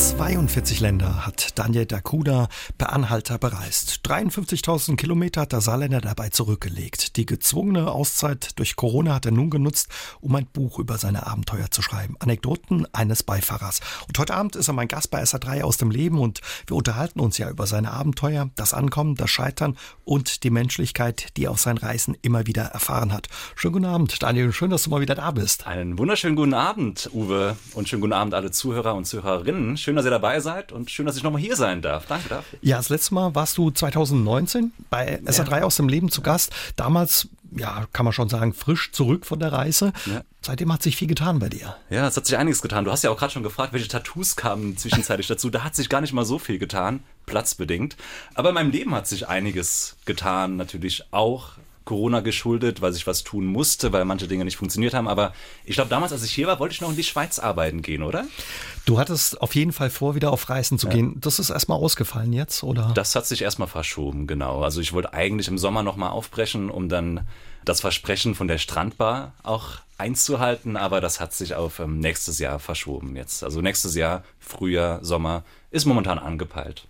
42 Länder hat Daniel Dakuda per Anhalter bereist. 53.000 Kilometer hat der Saarländer dabei zurückgelegt. Die gezwungene Auszeit durch Corona hat er nun genutzt, um ein Buch über seine Abenteuer zu schreiben. Anekdoten eines Beifahrers. Und heute Abend ist er mein Gast bei SA3 aus dem Leben und wir unterhalten uns ja über seine Abenteuer, das Ankommen, das Scheitern und die Menschlichkeit, die er auf seinen Reisen immer wieder erfahren hat. Schönen guten Abend, Daniel. Schön, dass du mal wieder da bist. Einen wunderschönen guten Abend, Uwe. Und schönen guten Abend alle Zuhörer und Zuhörerinnen. Schön, dass ihr dabei seid und schön, dass ich nochmal hier sein darf. Danke dafür. Ja, das letzte Mal warst du 2019 bei SA3 ja. aus dem Leben zu Gast. Damals, ja, kann man schon sagen, frisch zurück von der Reise. Ja. Seitdem hat sich viel getan bei dir. Ja, es hat sich einiges getan. Du hast ja auch gerade schon gefragt, welche Tattoos kamen zwischenzeitlich dazu. Da hat sich gar nicht mal so viel getan, platzbedingt. Aber in meinem Leben hat sich einiges getan, natürlich auch Corona geschuldet, weil ich was tun musste, weil manche Dinge nicht funktioniert haben. Aber ich glaube, damals, als ich hier war, wollte ich noch in die Schweiz arbeiten gehen, oder? Du hattest auf jeden Fall vor, wieder auf Reisen zu ja. gehen. Das ist erstmal ausgefallen jetzt, oder? Das hat sich erstmal verschoben, genau. Also ich wollte eigentlich im Sommer nochmal aufbrechen, um dann das Versprechen von der Strandbar auch einzuhalten, aber das hat sich auf ähm, nächstes Jahr verschoben jetzt. Also nächstes Jahr, Frühjahr, Sommer, ist momentan angepeilt.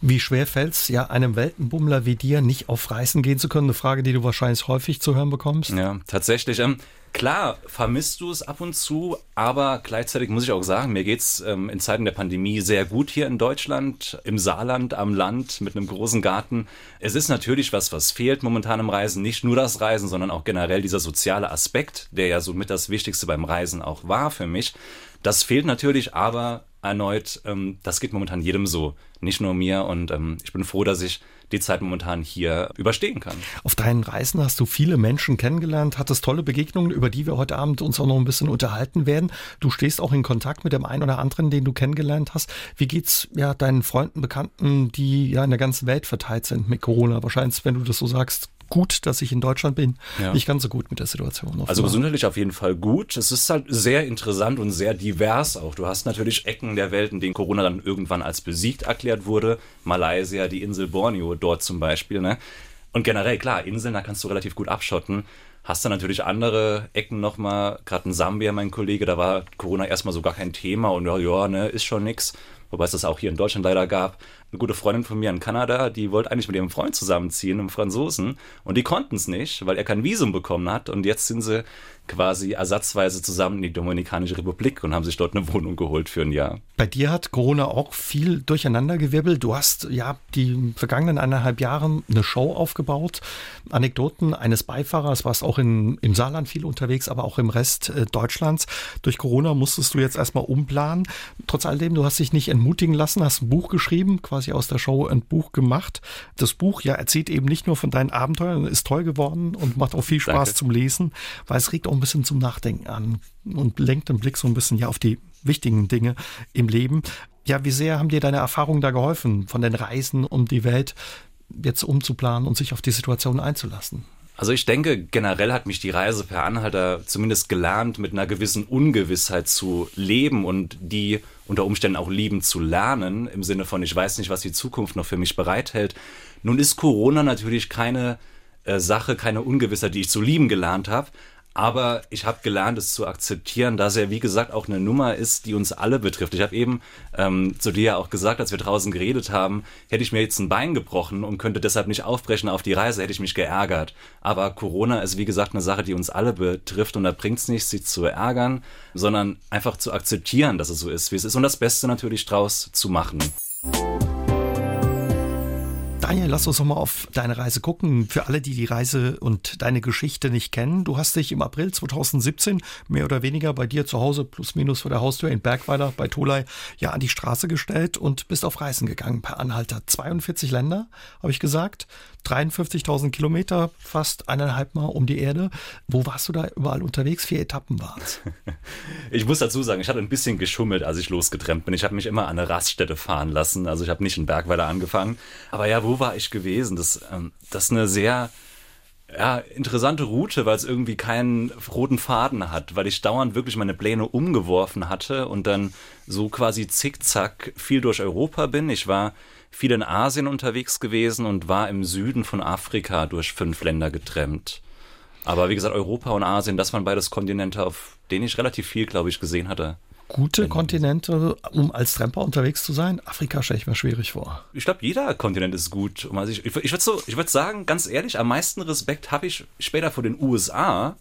Wie schwer fällt es ja einem Weltenbummler wie dir, nicht auf Reisen gehen zu können? Eine Frage, die du wahrscheinlich häufig zu hören bekommst. Ja, tatsächlich. Ähm, klar, vermisst du es ab und zu, aber gleichzeitig muss ich auch sagen, mir geht's ähm, in Zeiten der Pandemie sehr gut hier in Deutschland, im Saarland, am Land, mit einem großen Garten. Es ist natürlich was, was fehlt momentan im Reisen. Nicht nur das Reisen, sondern auch generell dieser soziale Aspekt, der ja somit das Wichtigste beim Reisen auch war für mich. Das fehlt natürlich, aber erneut, ähm, das geht momentan jedem so, nicht nur mir. Und ähm, ich bin froh, dass ich die Zeit momentan hier überstehen kann. Auf deinen Reisen hast du viele Menschen kennengelernt, hattest tolle Begegnungen, über die wir heute Abend uns auch noch ein bisschen unterhalten werden. Du stehst auch in Kontakt mit dem einen oder anderen, den du kennengelernt hast. Wie geht's ja deinen Freunden, Bekannten, die ja in der ganzen Welt verteilt sind mit Corona? Wahrscheinlich, wenn du das so sagst, gut, dass ich in Deutschland bin. Ja. Nicht ganz so gut mit der Situation. Also gesundheitlich auf jeden Fall gut. Es ist halt sehr interessant und sehr divers auch. Du hast natürlich Ecken der Welt, in denen Corona dann irgendwann als besiegt erklärt wurde. Malaysia, die Insel Borneo dort zum Beispiel. Ne? Und generell, klar, Inseln, da kannst du relativ gut abschotten. Hast du natürlich andere Ecken nochmal, gerade in Sambia, mein Kollege, da war Corona erstmal so gar kein Thema und ja, ja, ne, ist schon nix wobei es das auch hier in Deutschland leider gab. Eine gute Freundin von mir in Kanada, die wollte eigentlich mit ihrem Freund zusammenziehen, einem Franzosen, und die konnten es nicht, weil er kein Visum bekommen hat. Und jetzt sind sie quasi ersatzweise zusammen in die Dominikanische Republik und haben sich dort eine Wohnung geholt für ein Jahr. Bei dir hat Corona auch viel durcheinandergewirbelt. Du hast ja die vergangenen eineinhalb Jahre eine Show aufgebaut, Anekdoten eines Beifahrers, warst auch in, im Saarland viel unterwegs, aber auch im Rest äh, Deutschlands. Durch Corona musstest du jetzt erstmal umplanen. Trotz alledem, du hast dich nicht entmutigen lassen, hast ein Buch geschrieben, quasi aus der Show ein Buch gemacht. Das Buch ja erzählt eben nicht nur von deinen Abenteuern, ist toll geworden und macht auch viel Spaß Danke. zum Lesen, weil es regt auch ein bisschen zum Nachdenken an und lenkt den Blick so ein bisschen ja auf die wichtigen Dinge im Leben. Ja, wie sehr haben dir deine Erfahrungen da geholfen, von den Reisen um die Welt jetzt umzuplanen und sich auf die Situation einzulassen? Also ich denke, generell hat mich die Reise per Anhalter zumindest gelernt, mit einer gewissen Ungewissheit zu leben und die unter Umständen auch lieben zu lernen, im Sinne von, ich weiß nicht, was die Zukunft noch für mich bereithält. Nun ist Corona natürlich keine äh, Sache, keine Ungewissheit, die ich zu lieben gelernt habe. Aber ich habe gelernt, es zu akzeptieren, dass er, wie gesagt, auch eine Nummer ist, die uns alle betrifft. Ich habe eben ähm, zu dir ja auch gesagt, als wir draußen geredet haben, hätte ich mir jetzt ein Bein gebrochen und könnte deshalb nicht aufbrechen auf die Reise, hätte ich mich geärgert. Aber Corona ist, wie gesagt, eine Sache, die uns alle betrifft und da bringt es nichts, sich zu ärgern, sondern einfach zu akzeptieren, dass es so ist, wie es ist und das Beste natürlich draus zu machen. Daniel, lass uns noch mal auf deine Reise gucken. Für alle, die die Reise und deine Geschichte nicht kennen, du hast dich im April 2017 mehr oder weniger bei dir zu Hause plus minus vor der Haustür in Bergweiler bei Tolai ja an die Straße gestellt und bist auf Reisen gegangen per Anhalter. 42 Länder, habe ich gesagt. 53.000 Kilometer, fast eineinhalb Mal um die Erde. Wo warst du da überall unterwegs? Vier Etappen waren es. Ich muss dazu sagen, ich hatte ein bisschen geschummelt, als ich losgetrennt bin. Ich habe mich immer an eine Raststätte fahren lassen. Also ich habe nicht in Bergweiler angefangen. Aber ja, wo war ich gewesen? Das, ähm, das ist eine sehr ja, interessante Route, weil es irgendwie keinen roten Faden hat, weil ich dauernd wirklich meine Pläne umgeworfen hatte und dann so quasi zickzack viel durch Europa bin. Ich war viel in Asien unterwegs gewesen und war im Süden von Afrika durch fünf Länder getrennt. Aber wie gesagt, Europa und Asien, das waren beides Kontinente, auf denen ich relativ viel, glaube ich, gesehen hatte. Gute Kontinente, um als Tramper unterwegs zu sein? Afrika stelle ich mir schwierig vor. Ich glaube, jeder Kontinent ist gut. Also ich, ich, ich würde so, würd sagen, ganz ehrlich, am meisten Respekt habe ich später vor den USA,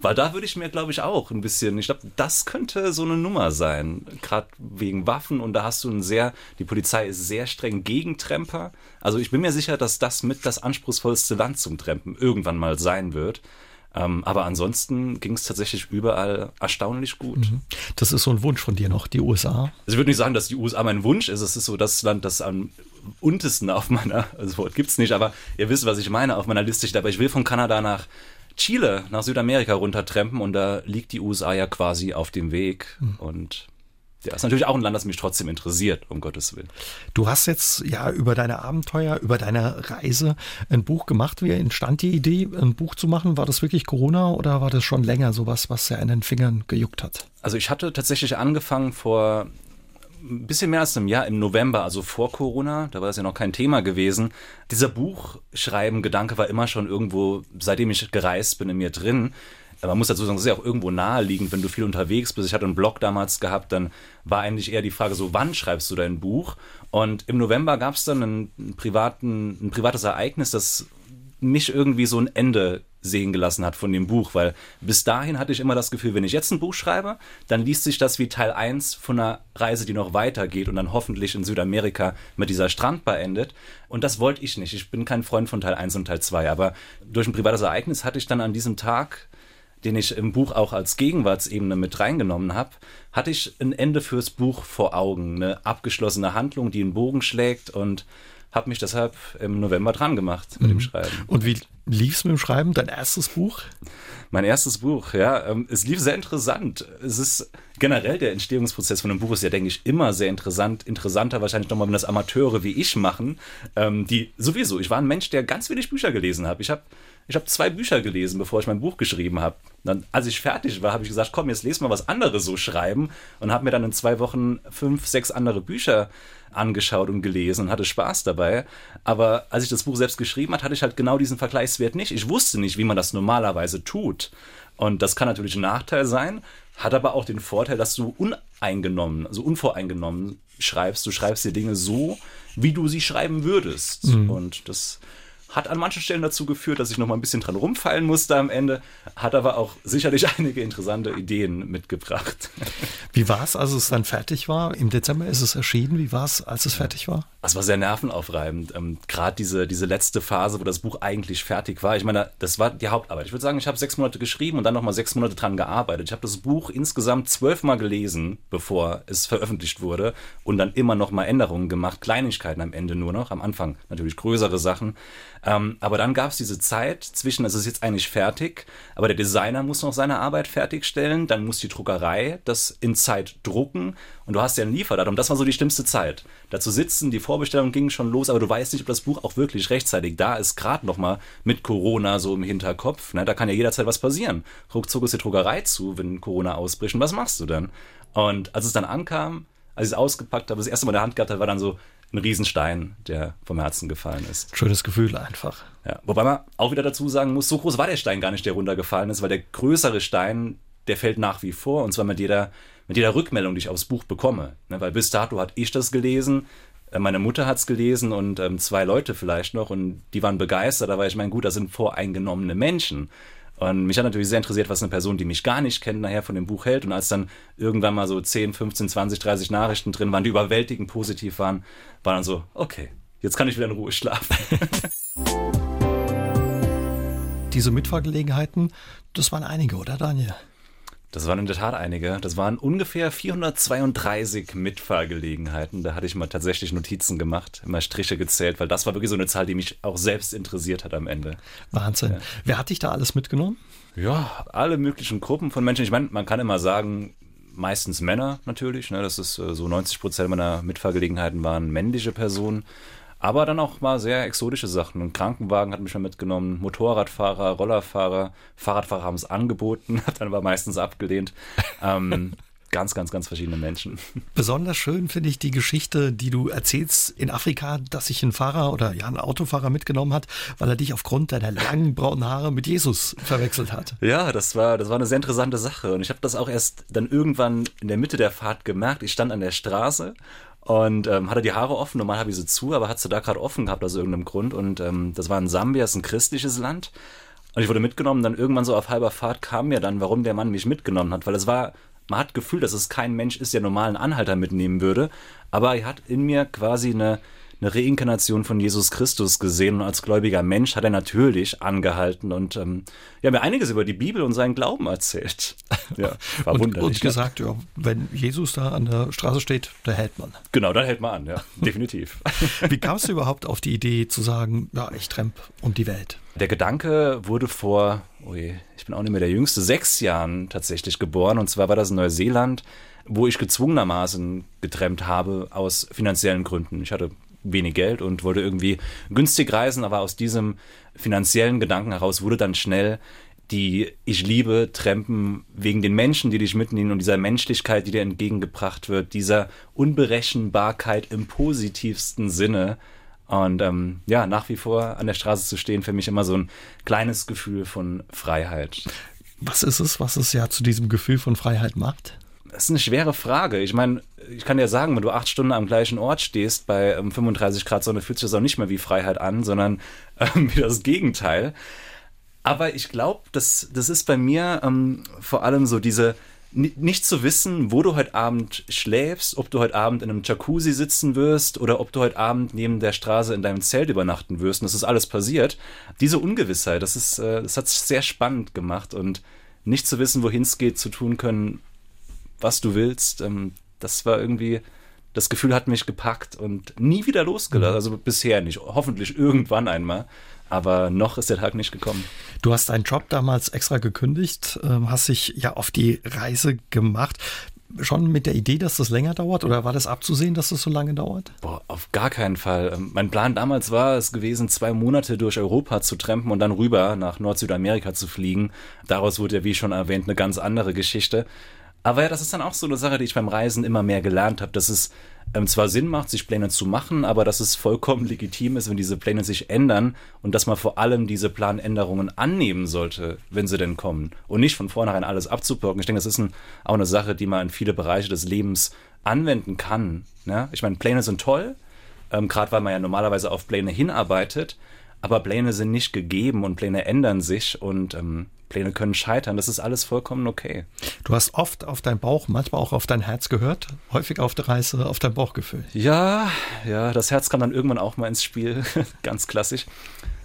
weil da würde ich mir, glaube ich, auch ein bisschen, ich glaube, das könnte so eine Nummer sein. Gerade wegen Waffen und da hast du ein sehr, die Polizei ist sehr streng gegen Tramper. Also ich bin mir sicher, dass das mit das anspruchsvollste Land zum Trampen irgendwann mal sein wird. Ähm, aber ansonsten ging es tatsächlich überall erstaunlich gut. Mhm. Das ist so ein Wunsch von dir noch, die USA? Also ich würde nicht sagen, dass die USA mein Wunsch ist. Es ist so das Land, das am untesten auf meiner, also das Wort gibt es nicht, aber ihr wisst, was ich meine, auf meiner Liste steht. Aber ich will von Kanada nach Chile nach Südamerika runtertrempen und da liegt die USA ja quasi auf dem Weg. Mhm. Und ja, ist natürlich auch ein Land, das mich trotzdem interessiert, um Gottes Willen. Du hast jetzt ja über deine Abenteuer, über deine Reise ein Buch gemacht. Wie entstand die Idee, ein Buch zu machen? War das wirklich Corona oder war das schon länger sowas, was ja in den Fingern gejuckt hat? Also ich hatte tatsächlich angefangen vor ein bisschen mehr als einem Jahr, im November, also vor Corona, da war das ja noch kein Thema gewesen. Dieser Buchschreiben-Gedanke war immer schon irgendwo, seitdem ich gereist bin, in mir drin. Man muss dazu sagen, das ist ja auch irgendwo naheliegend, wenn du viel unterwegs bist. Ich hatte einen Blog damals gehabt, dann war eigentlich eher die Frage so, wann schreibst du dein Buch? Und im November gab es dann einen privaten, ein privates Ereignis, das mich irgendwie so ein Ende sehen gelassen hat von dem Buch, weil bis dahin hatte ich immer das Gefühl, wenn ich jetzt ein Buch schreibe, dann liest sich das wie Teil 1 von einer Reise, die noch weitergeht und dann hoffentlich in Südamerika mit dieser Strandbar endet. Und das wollte ich nicht. Ich bin kein Freund von Teil 1 und Teil 2, aber durch ein privates Ereignis hatte ich dann an diesem Tag den ich im Buch auch als Gegenwartsebene mit reingenommen habe, hatte ich ein Ende fürs Buch vor Augen, eine abgeschlossene Handlung, die einen Bogen schlägt und habe mich deshalb im November dran gemacht mit mhm. dem Schreiben. Und wie lief es mit dem Schreiben? Dein erstes Buch? Mein erstes Buch, ja. Ähm, es lief sehr interessant. Es ist generell der Entstehungsprozess von einem Buch ist ja, denke ich, immer sehr interessant. Interessanter wahrscheinlich nochmal, wenn das Amateure wie ich machen, ähm, die sowieso. Ich war ein Mensch, der ganz wenig Bücher gelesen hat. Ich habe ich habe zwei Bücher gelesen, bevor ich mein Buch geschrieben habe. Dann, als ich fertig war, habe ich gesagt, komm, jetzt lese mal was anderes so schreiben und habe mir dann in zwei Wochen fünf, sechs andere Bücher angeschaut und gelesen und hatte Spaß dabei. Aber als ich das Buch selbst geschrieben hat, hatte ich halt genau diesen Vergleichswert nicht. Ich wusste nicht, wie man das normalerweise tut. Und das kann natürlich ein Nachteil sein, hat aber auch den Vorteil, dass du uneingenommen, also unvoreingenommen schreibst. Du schreibst dir Dinge so, wie du sie schreiben würdest. Mhm. Und das hat an manchen Stellen dazu geführt, dass ich noch mal ein bisschen dran rumfallen musste am Ende, hat aber auch sicherlich einige interessante Ideen mitgebracht. Wie war es, als es dann fertig war? Im Dezember ist es erschienen. Wie war es, als es fertig war? Es war sehr nervenaufreibend. Ähm, Gerade diese, diese letzte Phase, wo das Buch eigentlich fertig war. Ich meine, das war die Hauptarbeit. Ich würde sagen, ich habe sechs Monate geschrieben und dann noch mal sechs Monate dran gearbeitet. Ich habe das Buch insgesamt zwölfmal gelesen, bevor es veröffentlicht wurde und dann immer noch mal Änderungen gemacht. Kleinigkeiten am Ende nur noch. Am Anfang natürlich größere Sachen. Ähm, aber dann gab es diese Zeit zwischen, es ist jetzt eigentlich fertig, aber der Designer muss noch seine Arbeit fertigstellen, dann muss die Druckerei das in Zeit drucken und du hast ja ein Lieferdatum. Das war so die schlimmste Zeit. Dazu sitzen, die Vorbestellung ging schon los, aber du weißt nicht, ob das Buch auch wirklich rechtzeitig da ist, gerade nochmal mit Corona so im Hinterkopf. Ne? Da kann ja jederzeit was passieren. Ruckzuck ist die Druckerei zu, wenn Corona ausbricht. Und was machst du dann? Und als es dann ankam, als ich es ausgepackt habe, das erste Mal in der Hand gehabt habe, war dann so, ein Riesenstein, der vom Herzen gefallen ist. Schönes Gefühl einfach. Ja, wobei man auch wieder dazu sagen muss, so groß war der Stein gar nicht, der runtergefallen ist, weil der größere Stein, der fällt nach wie vor und zwar mit jeder, mit jeder Rückmeldung, die ich aufs Buch bekomme. Ne, weil bis dato hat ich das gelesen, äh, meine Mutter hat es gelesen und ähm, zwei Leute vielleicht noch und die waren begeistert, aber ich meine, gut, das sind voreingenommene Menschen. Und mich hat natürlich sehr interessiert, was eine Person, die mich gar nicht kennt, nachher von dem Buch hält. Und als dann irgendwann mal so 10, 15, 20, 30 Nachrichten drin waren, die überwältigend positiv waren, war dann so, okay, jetzt kann ich wieder in Ruhe schlafen. Diese Mitfahrgelegenheiten, das waren einige, oder Daniel? Das waren in der Tat einige. Das waren ungefähr 432 Mitfahrgelegenheiten. Da hatte ich mal tatsächlich Notizen gemacht, immer Striche gezählt, weil das war wirklich so eine Zahl, die mich auch selbst interessiert hat am Ende. Wahnsinn. Ja. Wer hat dich da alles mitgenommen? Ja, alle möglichen Gruppen von Menschen. Ich meine, man kann immer sagen, meistens Männer natürlich. Ne? Das ist äh, so 90 Prozent meiner Mitfahrgelegenheiten waren männliche Personen. Aber dann auch mal sehr exotische Sachen. Ein Krankenwagen hat mich schon mitgenommen, Motorradfahrer, Rollerfahrer, Fahrradfahrer haben es angeboten, hat dann aber meistens abgelehnt. ähm, ganz, ganz, ganz verschiedene Menschen. Besonders schön finde ich die Geschichte, die du erzählst in Afrika, dass sich ein Fahrer oder ja ein Autofahrer mitgenommen hat, weil er dich aufgrund deiner langen braunen Haare mit Jesus verwechselt hat. Ja, das war, das war eine sehr interessante Sache und ich habe das auch erst dann irgendwann in der Mitte der Fahrt gemerkt. Ich stand an der Straße und ähm, hatte die Haare offen. Normal habe ich sie zu, aber hat sie da gerade offen gehabt aus irgendeinem Grund. Und ähm, das war in Sambia, das ist ein christliches Land. Und ich wurde mitgenommen. Dann irgendwann so auf halber Fahrt kam mir dann, warum der Mann mich mitgenommen hat, weil es war man hat Gefühl, dass es kein Mensch ist, der normalen Anhalter mitnehmen würde, aber er hat in mir quasi eine, eine Reinkarnation von Jesus Christus gesehen und als gläubiger Mensch hat er natürlich angehalten und ähm, ja, mir einiges über die Bibel und seinen Glauben erzählt. Ja, war und, wunderlich. Und gesagt, ja, wenn Jesus da an der Straße steht, da hält man. Genau, da hält man an, ja, definitiv. Wie kamst du überhaupt auf die Idee zu sagen, ja, ich tremp um die Welt? Der Gedanke wurde vor, oh je, ich bin auch nicht mehr der Jüngste, sechs Jahren tatsächlich geboren. Und zwar war das in Neuseeland, wo ich gezwungenermaßen getrennt habe aus finanziellen Gründen. Ich hatte wenig Geld und wollte irgendwie günstig reisen, aber aus diesem finanziellen Gedanken heraus wurde dann schnell die Ich liebe Trampen wegen den Menschen, die dich mitnehmen und dieser Menschlichkeit, die dir entgegengebracht wird, dieser Unberechenbarkeit im positivsten Sinne und ähm, ja, nach wie vor an der Straße zu stehen, für mich immer so ein kleines Gefühl von Freiheit. Was ist es, was es ja zu diesem Gefühl von Freiheit macht? Das ist eine schwere Frage. Ich meine, ich kann dir sagen, wenn du acht Stunden am gleichen Ort stehst, bei ähm, 35 Grad Sonne, fühlt sich das auch nicht mehr wie Freiheit an, sondern ähm, wie das Gegenteil. Aber ich glaube, das, das ist bei mir ähm, vor allem so diese, nicht zu wissen, wo du heute Abend schläfst, ob du heute Abend in einem Jacuzzi sitzen wirst oder ob du heute Abend neben der Straße in deinem Zelt übernachten wirst. Und das ist alles passiert. Diese Ungewissheit, das ist, äh, das hat es sehr spannend gemacht und nicht zu wissen, wohin es geht, zu tun können, was du willst, ähm, das war irgendwie, das Gefühl hat mich gepackt und nie wieder losgelassen. Also bisher nicht. Hoffentlich irgendwann einmal. Aber noch ist der Tag nicht gekommen. Du hast deinen Job damals extra gekündigt, ähm, hast dich ja auf die Reise gemacht. Schon mit der Idee, dass das länger dauert oder war das abzusehen, dass das so lange dauert? Boah, auf gar keinen Fall. Ähm, mein Plan damals war es gewesen, zwei Monate durch Europa zu trampen und dann rüber nach Nord-Südamerika zu fliegen. Daraus wurde ja, wie schon erwähnt, eine ganz andere Geschichte. Aber ja, das ist dann auch so eine Sache, die ich beim Reisen immer mehr gelernt habe, dass es ähm, zwar Sinn macht, sich Pläne zu machen, aber dass es vollkommen legitim ist, wenn diese Pläne sich ändern und dass man vor allem diese Planänderungen annehmen sollte, wenn sie denn kommen und nicht von vornherein alles abzublocken. Ich denke, das ist ein, auch eine Sache, die man in viele Bereiche des Lebens anwenden kann. Ne? Ich meine, Pläne sind toll, ähm, gerade weil man ja normalerweise auf Pläne hinarbeitet, aber Pläne sind nicht gegeben und Pläne ändern sich und ähm, Pläne können scheitern. Das ist alles vollkommen okay. Du hast oft auf dein Bauch, manchmal auch auf dein Herz gehört, häufig auf der Reise auf dein Bauchgefühl. Ja, ja, das Herz kam dann irgendwann auch mal ins Spiel, ganz klassisch.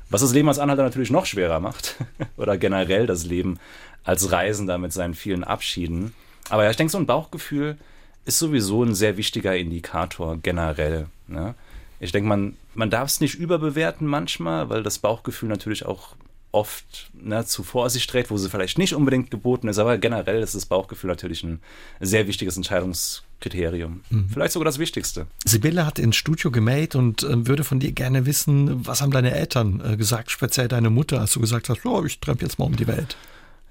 Was das Leben als Anhalter natürlich noch schwerer macht oder generell das Leben als Reisender mit seinen vielen Abschieden. Aber ja, ich denke, so ein Bauchgefühl ist sowieso ein sehr wichtiger Indikator generell. Ne? Ich denke, man, man darf es nicht überbewerten manchmal, weil das Bauchgefühl natürlich auch oft ne, zu Vorsicht trägt, wo sie vielleicht nicht unbedingt geboten ist, aber generell ist das Bauchgefühl natürlich ein sehr wichtiges Entscheidungskriterium. Mhm. Vielleicht sogar das Wichtigste. Sibylle hat ins Studio gemäht und äh, würde von dir gerne wissen, was haben deine Eltern äh, gesagt, speziell deine Mutter, als du gesagt hast, oh, ich trempe jetzt mal um die Welt.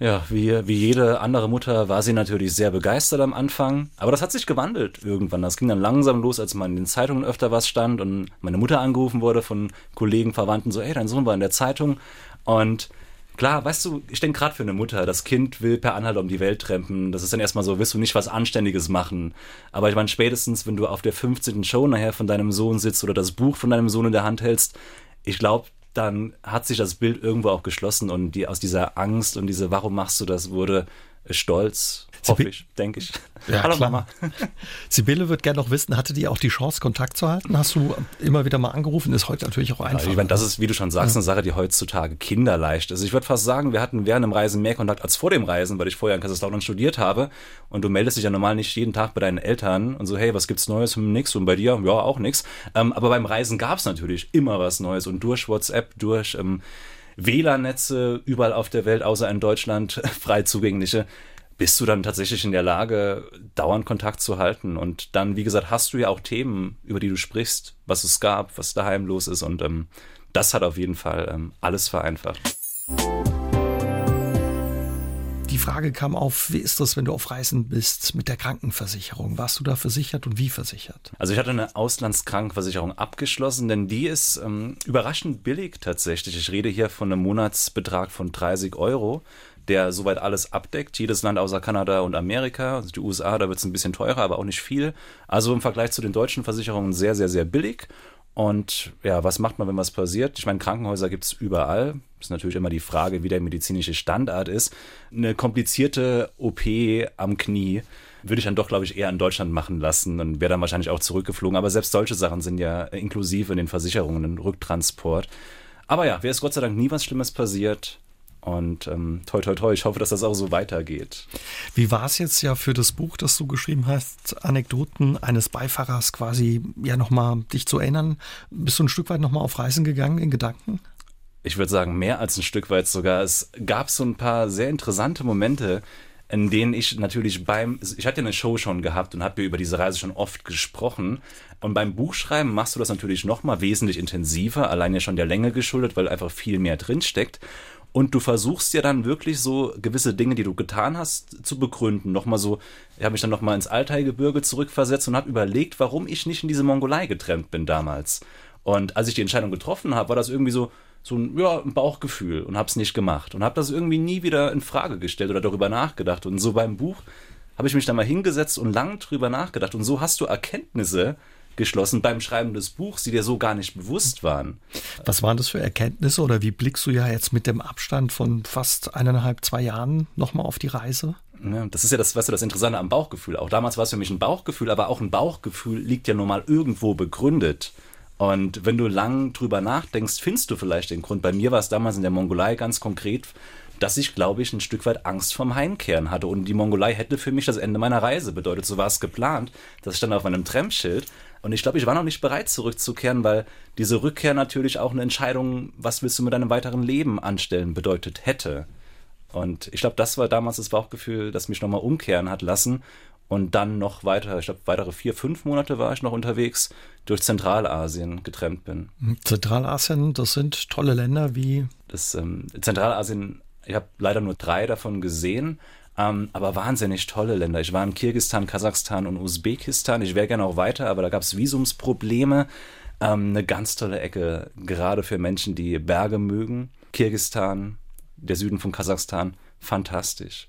Ja, wie, wie jede andere Mutter war sie natürlich sehr begeistert am Anfang. Aber das hat sich gewandelt irgendwann. Das ging dann langsam los, als man in den Zeitungen öfter was stand und meine Mutter angerufen wurde von Kollegen, Verwandten, so, ey, dein Sohn war in der Zeitung. Und klar, weißt du, ich denke gerade für eine Mutter, das Kind will per Anhalt um die Welt trampen. Das ist dann erstmal so, willst du nicht was Anständiges machen? Aber ich meine, spätestens, wenn du auf der 15. Show nachher von deinem Sohn sitzt oder das Buch von deinem Sohn in der Hand hältst, ich glaube, dann hat sich das Bild irgendwo auch geschlossen und die aus dieser Angst und diese Warum machst du das wurde Stolz Hoffe ich, denke ich. Ja, Hallo klar. Mama. Sibylle wird gerne noch wissen, hatte die auch die Chance, Kontakt zu halten? Hast du immer wieder mal angerufen? Ist heute natürlich auch einfach. Ja, ich meine, das ist, wie du schon sagst, eine Sache, die heutzutage kinderleicht ist. Also ich würde fast sagen, wir hatten während dem Reisen mehr Kontakt als vor dem Reisen, weil ich vorher in Kaiserslautern studiert habe. Und du meldest dich ja normal nicht jeden Tag bei deinen Eltern und so, hey, was gibt's Neues? Hm, nix. Und bei dir? Ja, auch nix. Ähm, aber beim Reisen gab es natürlich immer was Neues. Und durch WhatsApp, durch ähm, WLAN-Netze überall auf der Welt, außer in Deutschland, frei zugängliche, bist du dann tatsächlich in der Lage, dauernd Kontakt zu halten. Und dann, wie gesagt, hast du ja auch Themen, über die du sprichst, was es gab, was daheim los ist. Und ähm, das hat auf jeden Fall ähm, alles vereinfacht. Die Frage kam auf, wie ist das, wenn du auf Reisen bist mit der Krankenversicherung? Warst du da versichert und wie versichert? Also ich hatte eine Auslandskrankenversicherung abgeschlossen, denn die ist ähm, überraschend billig tatsächlich. Ich rede hier von einem Monatsbetrag von 30 Euro der soweit alles abdeckt. Jedes Land außer Kanada und Amerika, also die USA, da wird es ein bisschen teurer, aber auch nicht viel. Also im Vergleich zu den deutschen Versicherungen sehr, sehr, sehr billig. Und ja, was macht man, wenn was passiert? Ich meine, Krankenhäuser gibt es überall. Ist natürlich immer die Frage, wie der medizinische Standard ist. Eine komplizierte OP am Knie würde ich dann doch, glaube ich, eher in Deutschland machen lassen und wäre dann wahrscheinlich auch zurückgeflogen. Aber selbst solche Sachen sind ja inklusive in den Versicherungen, im Rücktransport. Aber ja, wäre es Gott sei Dank nie was Schlimmes passiert. Und ähm, toi, toi, toi, ich hoffe, dass das auch so weitergeht. Wie war es jetzt ja für das Buch, das du geschrieben hast, Anekdoten eines Beifahrers quasi, ja nochmal dich zu erinnern? Bist du ein Stück weit nochmal auf Reisen gegangen in Gedanken? Ich würde sagen, mehr als ein Stück weit sogar. Es gab so ein paar sehr interessante Momente, in denen ich natürlich beim, ich hatte eine Show schon gehabt und habe über diese Reise schon oft gesprochen. Und beim Buchschreiben machst du das natürlich nochmal wesentlich intensiver, allein ja schon der Länge geschuldet, weil einfach viel mehr drinsteckt. Und du versuchst ja dann wirklich so gewisse Dinge, die du getan hast, zu begründen. Nochmal so, ich habe mich dann nochmal ins Altai-Gebirge zurückversetzt und habe überlegt, warum ich nicht in diese Mongolei getrennt bin damals. Und als ich die Entscheidung getroffen habe, war das irgendwie so, so ein, ja, ein Bauchgefühl und habe es nicht gemacht. Und habe das irgendwie nie wieder in Frage gestellt oder darüber nachgedacht. Und so beim Buch habe ich mich dann mal hingesetzt und lang drüber nachgedacht. Und so hast du Erkenntnisse, geschlossen beim Schreiben des Buchs, die dir so gar nicht bewusst waren. Was waren das für Erkenntnisse oder wie blickst du ja jetzt mit dem Abstand von fast eineinhalb, zwei Jahren nochmal auf die Reise? Ja, das ist ja das, weißt du, das Interessante am Bauchgefühl. Auch damals war es für mich ein Bauchgefühl, aber auch ein Bauchgefühl liegt ja nun mal irgendwo begründet. Und wenn du lang drüber nachdenkst, findest du vielleicht den Grund. Bei mir war es damals in der Mongolei ganz konkret, dass ich, glaube ich, ein Stück weit Angst vom Heimkehren hatte. Und die Mongolei hätte für mich das Ende meiner Reise bedeutet. So war es geplant. Das stand auf meinem Tramschild. Und ich glaube, ich war noch nicht bereit, zurückzukehren, weil diese Rückkehr natürlich auch eine Entscheidung, was willst du mit deinem weiteren Leben anstellen, bedeutet hätte. Und ich glaube, das war damals das Bauchgefühl, das mich nochmal umkehren hat lassen. Und dann noch weiter, ich glaube, weitere vier, fünf Monate war ich noch unterwegs, durch Zentralasien getrennt bin. Zentralasien, das sind tolle Länder wie. Das ähm, Zentralasien, ich habe leider nur drei davon gesehen. Ähm, aber wahnsinnig tolle Länder. Ich war in Kirgistan, Kasachstan und Usbekistan. Ich wäre gerne auch weiter, aber da gab es Visumsprobleme. Ähm, eine ganz tolle Ecke, gerade für Menschen, die Berge mögen. Kirgistan, der Süden von Kasachstan, fantastisch.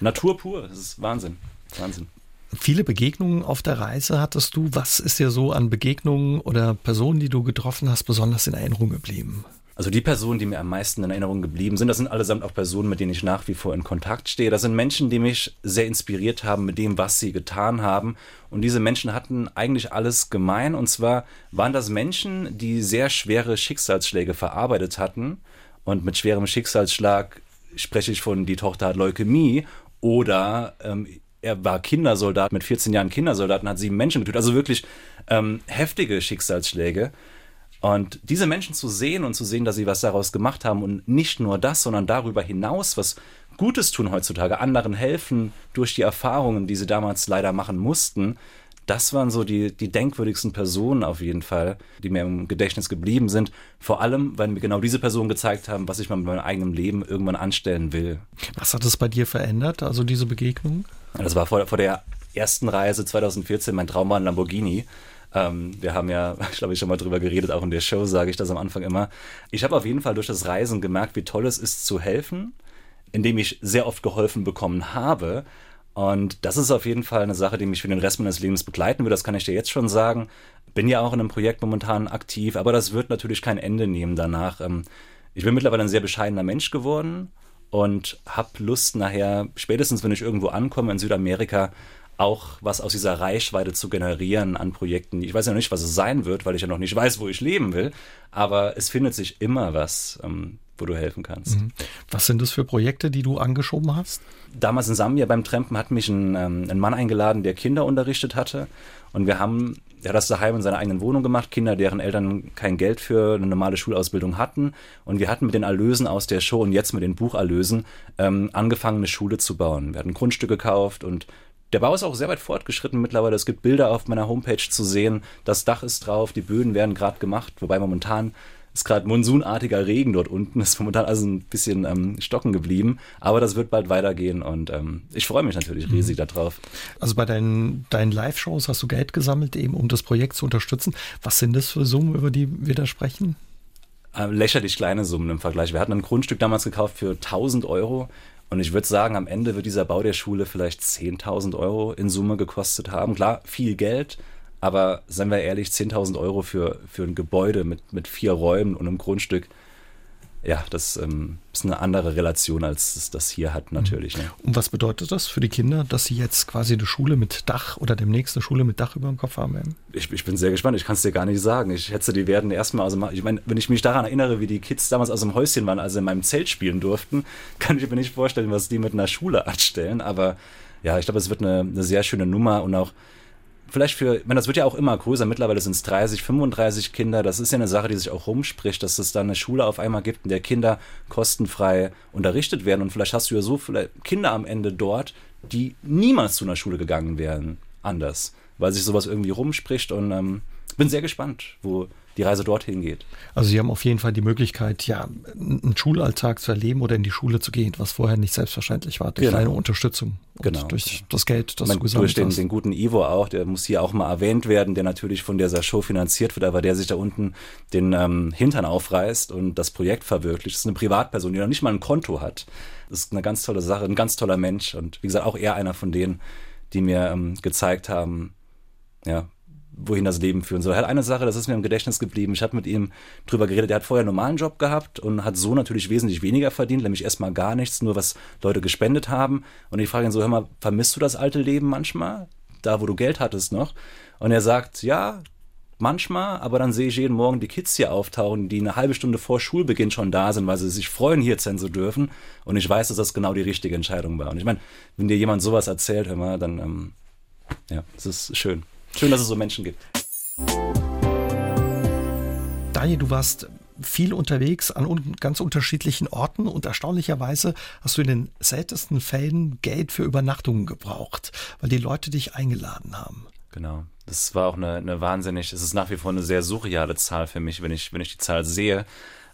Natur pur, das ist Wahnsinn. Wahnsinn. Viele Begegnungen auf der Reise hattest du. Was ist dir so an Begegnungen oder Personen, die du getroffen hast, besonders in Erinnerung geblieben? Also die Personen, die mir am meisten in Erinnerung geblieben sind, das sind allesamt auch Personen, mit denen ich nach wie vor in Kontakt stehe. Das sind Menschen, die mich sehr inspiriert haben mit dem, was sie getan haben. Und diese Menschen hatten eigentlich alles gemein. Und zwar waren das Menschen, die sehr schwere Schicksalsschläge verarbeitet hatten. Und mit schwerem Schicksalsschlag spreche ich von, die Tochter hat Leukämie oder ähm, er war Kindersoldat, mit 14 Jahren Kindersoldat und hat sieben Menschen getötet. Also wirklich ähm, heftige Schicksalsschläge. Und diese Menschen zu sehen und zu sehen, dass sie was daraus gemacht haben und nicht nur das, sondern darüber hinaus was Gutes tun heutzutage, anderen helfen durch die Erfahrungen, die sie damals leider machen mussten, das waren so die, die denkwürdigsten Personen auf jeden Fall, die mir im Gedächtnis geblieben sind. Vor allem, weil mir genau diese Personen gezeigt haben, was ich mal mit meinem eigenen Leben irgendwann anstellen will. Was hat es bei dir verändert, also diese Begegnung? Das war vor, vor der ersten Reise 2014 mein Traum war ein Lamborghini. Ähm, wir haben ja, ich glaube, ich schon mal drüber geredet, auch in der Show sage ich das am Anfang immer. Ich habe auf jeden Fall durch das Reisen gemerkt, wie toll es ist zu helfen, indem ich sehr oft geholfen bekommen habe. Und das ist auf jeden Fall eine Sache, die mich für den Rest meines Lebens begleiten wird. Das kann ich dir jetzt schon sagen. Bin ja auch in einem Projekt momentan aktiv, aber das wird natürlich kein Ende nehmen danach. Ähm, ich bin mittlerweile ein sehr bescheidener Mensch geworden und habe Lust nachher, spätestens wenn ich irgendwo ankomme in Südamerika, auch was aus dieser Reichweite zu generieren an Projekten. Ich weiß ja noch nicht, was es sein wird, weil ich ja noch nicht weiß, wo ich leben will. Aber es findet sich immer was, ähm, wo du helfen kannst. Mhm. Was sind das für Projekte, die du angeschoben hast? Damals in Sambia beim Trampen hat mich ein, ähm, ein Mann eingeladen, der Kinder unterrichtet hatte. Und wir haben, er hat das daheim in seiner eigenen Wohnung gemacht, Kinder, deren Eltern kein Geld für eine normale Schulausbildung hatten. Und wir hatten mit den Erlösen aus der Show und jetzt mit den Bucherlösen ähm, angefangen, eine Schule zu bauen. Wir hatten Grundstück gekauft und der Bau ist auch sehr weit fortgeschritten mittlerweile. Es gibt Bilder auf meiner Homepage zu sehen. Das Dach ist drauf, die Böden werden gerade gemacht, wobei momentan ist gerade monsunartiger Regen dort unten, ist momentan also ein bisschen ähm, stocken geblieben, aber das wird bald weitergehen und ähm, ich freue mich natürlich mhm. riesig mhm. darauf. Also bei deinen, deinen Live-Shows hast du Geld gesammelt, eben um das Projekt zu unterstützen. Was sind das für Summen, über die wir da sprechen? Äh, lächerlich kleine Summen im Vergleich. Wir hatten ein Grundstück damals gekauft für 1000 Euro. Und ich würde sagen, am Ende wird dieser Bau der Schule vielleicht 10.000 Euro in Summe gekostet haben. Klar, viel Geld, aber seien wir ehrlich, 10.000 Euro für, für ein Gebäude mit, mit vier Räumen und einem Grundstück ja, das ähm, ist eine andere Relation, als es das hier hat, natürlich. Ne? Und was bedeutet das für die Kinder, dass sie jetzt quasi eine Schule mit Dach oder demnächst eine Schule mit Dach über dem Kopf haben werden? Ich, ich bin sehr gespannt, ich kann es dir gar nicht sagen. Ich schätze, die werden erstmal, also ich meine, wenn ich mich daran erinnere, wie die Kids damals aus dem Häuschen waren, also in meinem Zelt spielen durften, kann ich mir nicht vorstellen, was die mit einer Schule anstellen. Aber ja, ich glaube, es wird eine, eine sehr schöne Nummer und auch vielleicht für, ich das wird ja auch immer größer, mittlerweile sind es 30, 35 Kinder, das ist ja eine Sache, die sich auch rumspricht, dass es da eine Schule auf einmal gibt, in der Kinder kostenfrei unterrichtet werden. Und vielleicht hast du ja so viele Kinder am Ende dort, die niemals zu einer Schule gegangen wären, anders, weil sich sowas irgendwie rumspricht. Und ähm, bin sehr gespannt, wo die Reise dorthin geht. Also Sie haben auf jeden Fall die Möglichkeit, ja, einen Schulalltag zu erleben oder in die Schule zu gehen, was vorher nicht selbstverständlich war, durch genau. eine Unterstützung genau. durch das Geld, das meine, du gesammelt durch den, hast. den guten Ivo auch, der muss hier auch mal erwähnt werden, der natürlich von dieser Show finanziert wird, aber der sich da unten den ähm, Hintern aufreißt und das Projekt verwirklicht. Das ist eine Privatperson, die noch nicht mal ein Konto hat. Das ist eine ganz tolle Sache, ein ganz toller Mensch und wie gesagt, auch er einer von denen, die mir ähm, gezeigt haben, ja, wohin das Leben führen soll. Er hat eine Sache, das ist mir im Gedächtnis geblieben. Ich habe mit ihm drüber geredet. Er hat vorher einen normalen Job gehabt und hat so natürlich wesentlich weniger verdient, nämlich erstmal gar nichts, nur was Leute gespendet haben. Und ich frage ihn so, hör mal, vermisst du das alte Leben manchmal? Da, wo du Geld hattest noch? Und er sagt, ja, manchmal, aber dann sehe ich jeden Morgen die Kids hier auftauchen, die eine halbe Stunde vor Schulbeginn schon da sind, weil sie sich freuen, hier sein zu dürfen. Und ich weiß, dass das genau die richtige Entscheidung war. Und ich meine, wenn dir jemand sowas erzählt, hör mal, dann, ähm, ja, es ist schön. Schön, dass es so Menschen gibt. Daniel, du warst viel unterwegs an ganz unterschiedlichen Orten und erstaunlicherweise hast du in den seltensten Fällen Geld für Übernachtungen gebraucht, weil die Leute dich eingeladen haben. Genau. Das war auch eine, eine wahnsinnig, es ist nach wie vor eine sehr surreale Zahl für mich, wenn ich, wenn ich die Zahl sehe.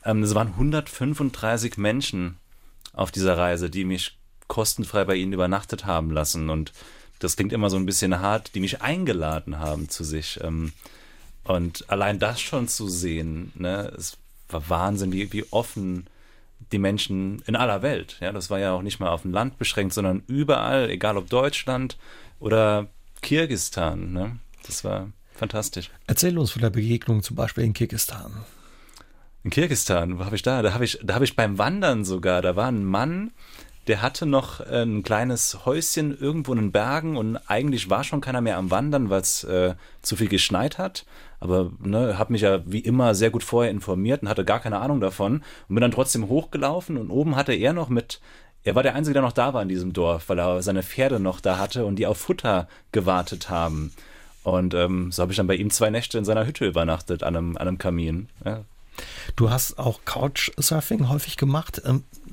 Ähm, es waren 135 Menschen auf dieser Reise, die mich kostenfrei bei ihnen übernachtet haben lassen und das klingt immer so ein bisschen hart, die mich eingeladen haben zu sich. Ähm, und allein das schon zu sehen, ne, es war Wahnsinn, wie, wie offen die Menschen in aller Welt, ja, das war ja auch nicht mal auf ein Land beschränkt, sondern überall, egal ob Deutschland oder Kirgistan, ne, das war fantastisch. Erzähl uns von der Begegnung zum Beispiel in Kirgistan. In Kirgistan, wo habe ich da? Da habe ich, da habe ich beim Wandern sogar, da war ein Mann, der hatte noch ein kleines Häuschen irgendwo in den Bergen und eigentlich war schon keiner mehr am Wandern, weil es äh, zu viel geschneit hat. Aber ne, habe mich ja wie immer sehr gut vorher informiert und hatte gar keine Ahnung davon und bin dann trotzdem hochgelaufen und oben hatte er noch mit er war der Einzige, der noch da war in diesem Dorf, weil er seine Pferde noch da hatte und die auf Futter gewartet haben. Und ähm, so habe ich dann bei ihm zwei Nächte in seiner Hütte übernachtet, an einem, an einem Kamin. Ja. Du hast auch Couchsurfing häufig gemacht.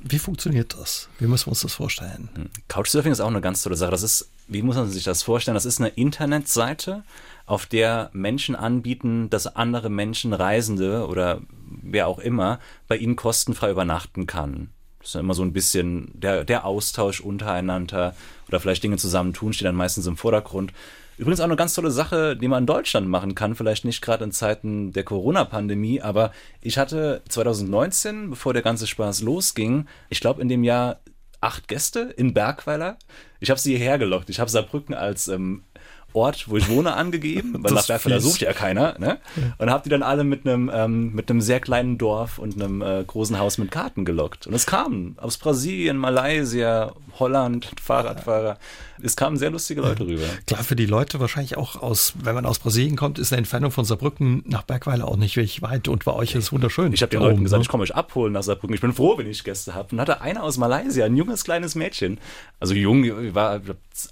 Wie funktioniert das? Wie müssen wir uns das vorstellen? Hm. Couchsurfing ist auch eine ganz tolle Sache. Das ist, wie muss man sich das vorstellen? Das ist eine Internetseite, auf der Menschen anbieten, dass andere Menschen, Reisende oder wer auch immer, bei ihnen kostenfrei übernachten kann. Das ist immer so ein bisschen der, der Austausch untereinander oder vielleicht Dinge zusammen tun, steht dann meistens im Vordergrund. Übrigens auch eine ganz tolle Sache, die man in Deutschland machen kann, vielleicht nicht gerade in Zeiten der Corona-Pandemie, aber ich hatte 2019, bevor der ganze Spaß losging, ich glaube in dem Jahr acht Gäste in Bergweiler. Ich habe sie hierher gelockt. Ich habe Saarbrücken als ähm, Ort, wo ich wohne, angegeben, weil nach Werfer, da sucht ja keiner. Ne? Und habe die dann alle mit einem ähm, mit einem sehr kleinen Dorf und einem äh, großen Haus mit Karten gelockt. Und es kamen aus Brasilien, Malaysia, Holland, Fahrradfahrer. Es kamen sehr lustige Leute rüber. Klar, für die Leute wahrscheinlich auch aus, wenn man aus Brasilien kommt, ist eine Entfernung von Saarbrücken nach Bergweiler auch nicht wirklich weit. Und bei euch ist es wunderschön. Ich habe den Leuten gesagt, ne? ich komme euch abholen nach Saarbrücken. Ich bin froh, wenn ich Gäste habe. Und hatte einer aus Malaysia, ein junges kleines Mädchen. Also jung, war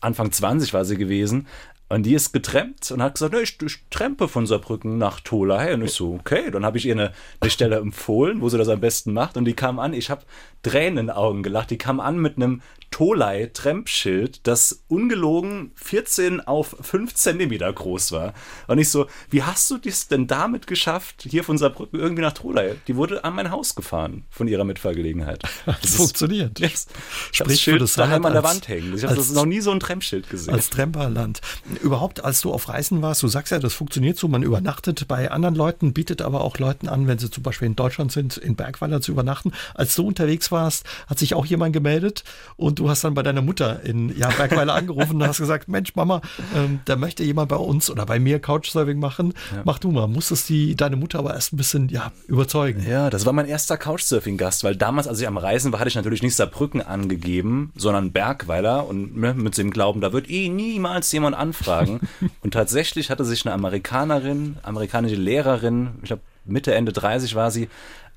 Anfang 20 war sie gewesen. Und die ist getrennt und hat gesagt, ich, ich trempe von Saarbrücken nach Tolai. Und ich so, okay, dann habe ich ihr eine, eine Stelle empfohlen, wo sie das am besten macht. Und die kam an, ich habe Tränen in den Augen gelacht. Die kam an mit einem Tolai-Trempschild, das ungelogen 14 auf 5 Zentimeter groß war. Und ich so, wie hast du dies denn damit geschafft, hier von Saarbrücken irgendwie nach Tolai? Die wurde an mein Haus gefahren von ihrer Mitfahrgelegenheit. Das, das funktioniert. Yes. Ich habe das Schild das daheim an der Wand hängen. Ich habe das noch nie so ein Trempschild gesehen. Als Tremperland. Überhaupt, als du auf Reisen warst, du sagst ja, das funktioniert so, man übernachtet bei anderen Leuten, bietet aber auch Leuten an, wenn sie zum Beispiel in Deutschland sind, in Bergweiler zu übernachten. Als du unterwegs warst, hat sich auch jemand gemeldet und du hast dann bei deiner Mutter in ja, Bergweiler angerufen und hast gesagt, Mensch, Mama, ähm, da möchte jemand bei uns oder bei mir Couchsurfing machen. Ja. Mach du mal. Musstest die deine Mutter aber erst ein bisschen ja, überzeugen. Ja, das war mein erster Couchsurfing-Gast, weil damals, als ich am Reisen war, hatte ich natürlich nicht Saarbrücken angegeben, sondern Bergweiler und ne, mit dem Glauben, da wird eh niemals jemand anfragen. und tatsächlich hatte sich eine Amerikanerin, amerikanische Lehrerin, ich glaube Mitte, Ende 30 war sie,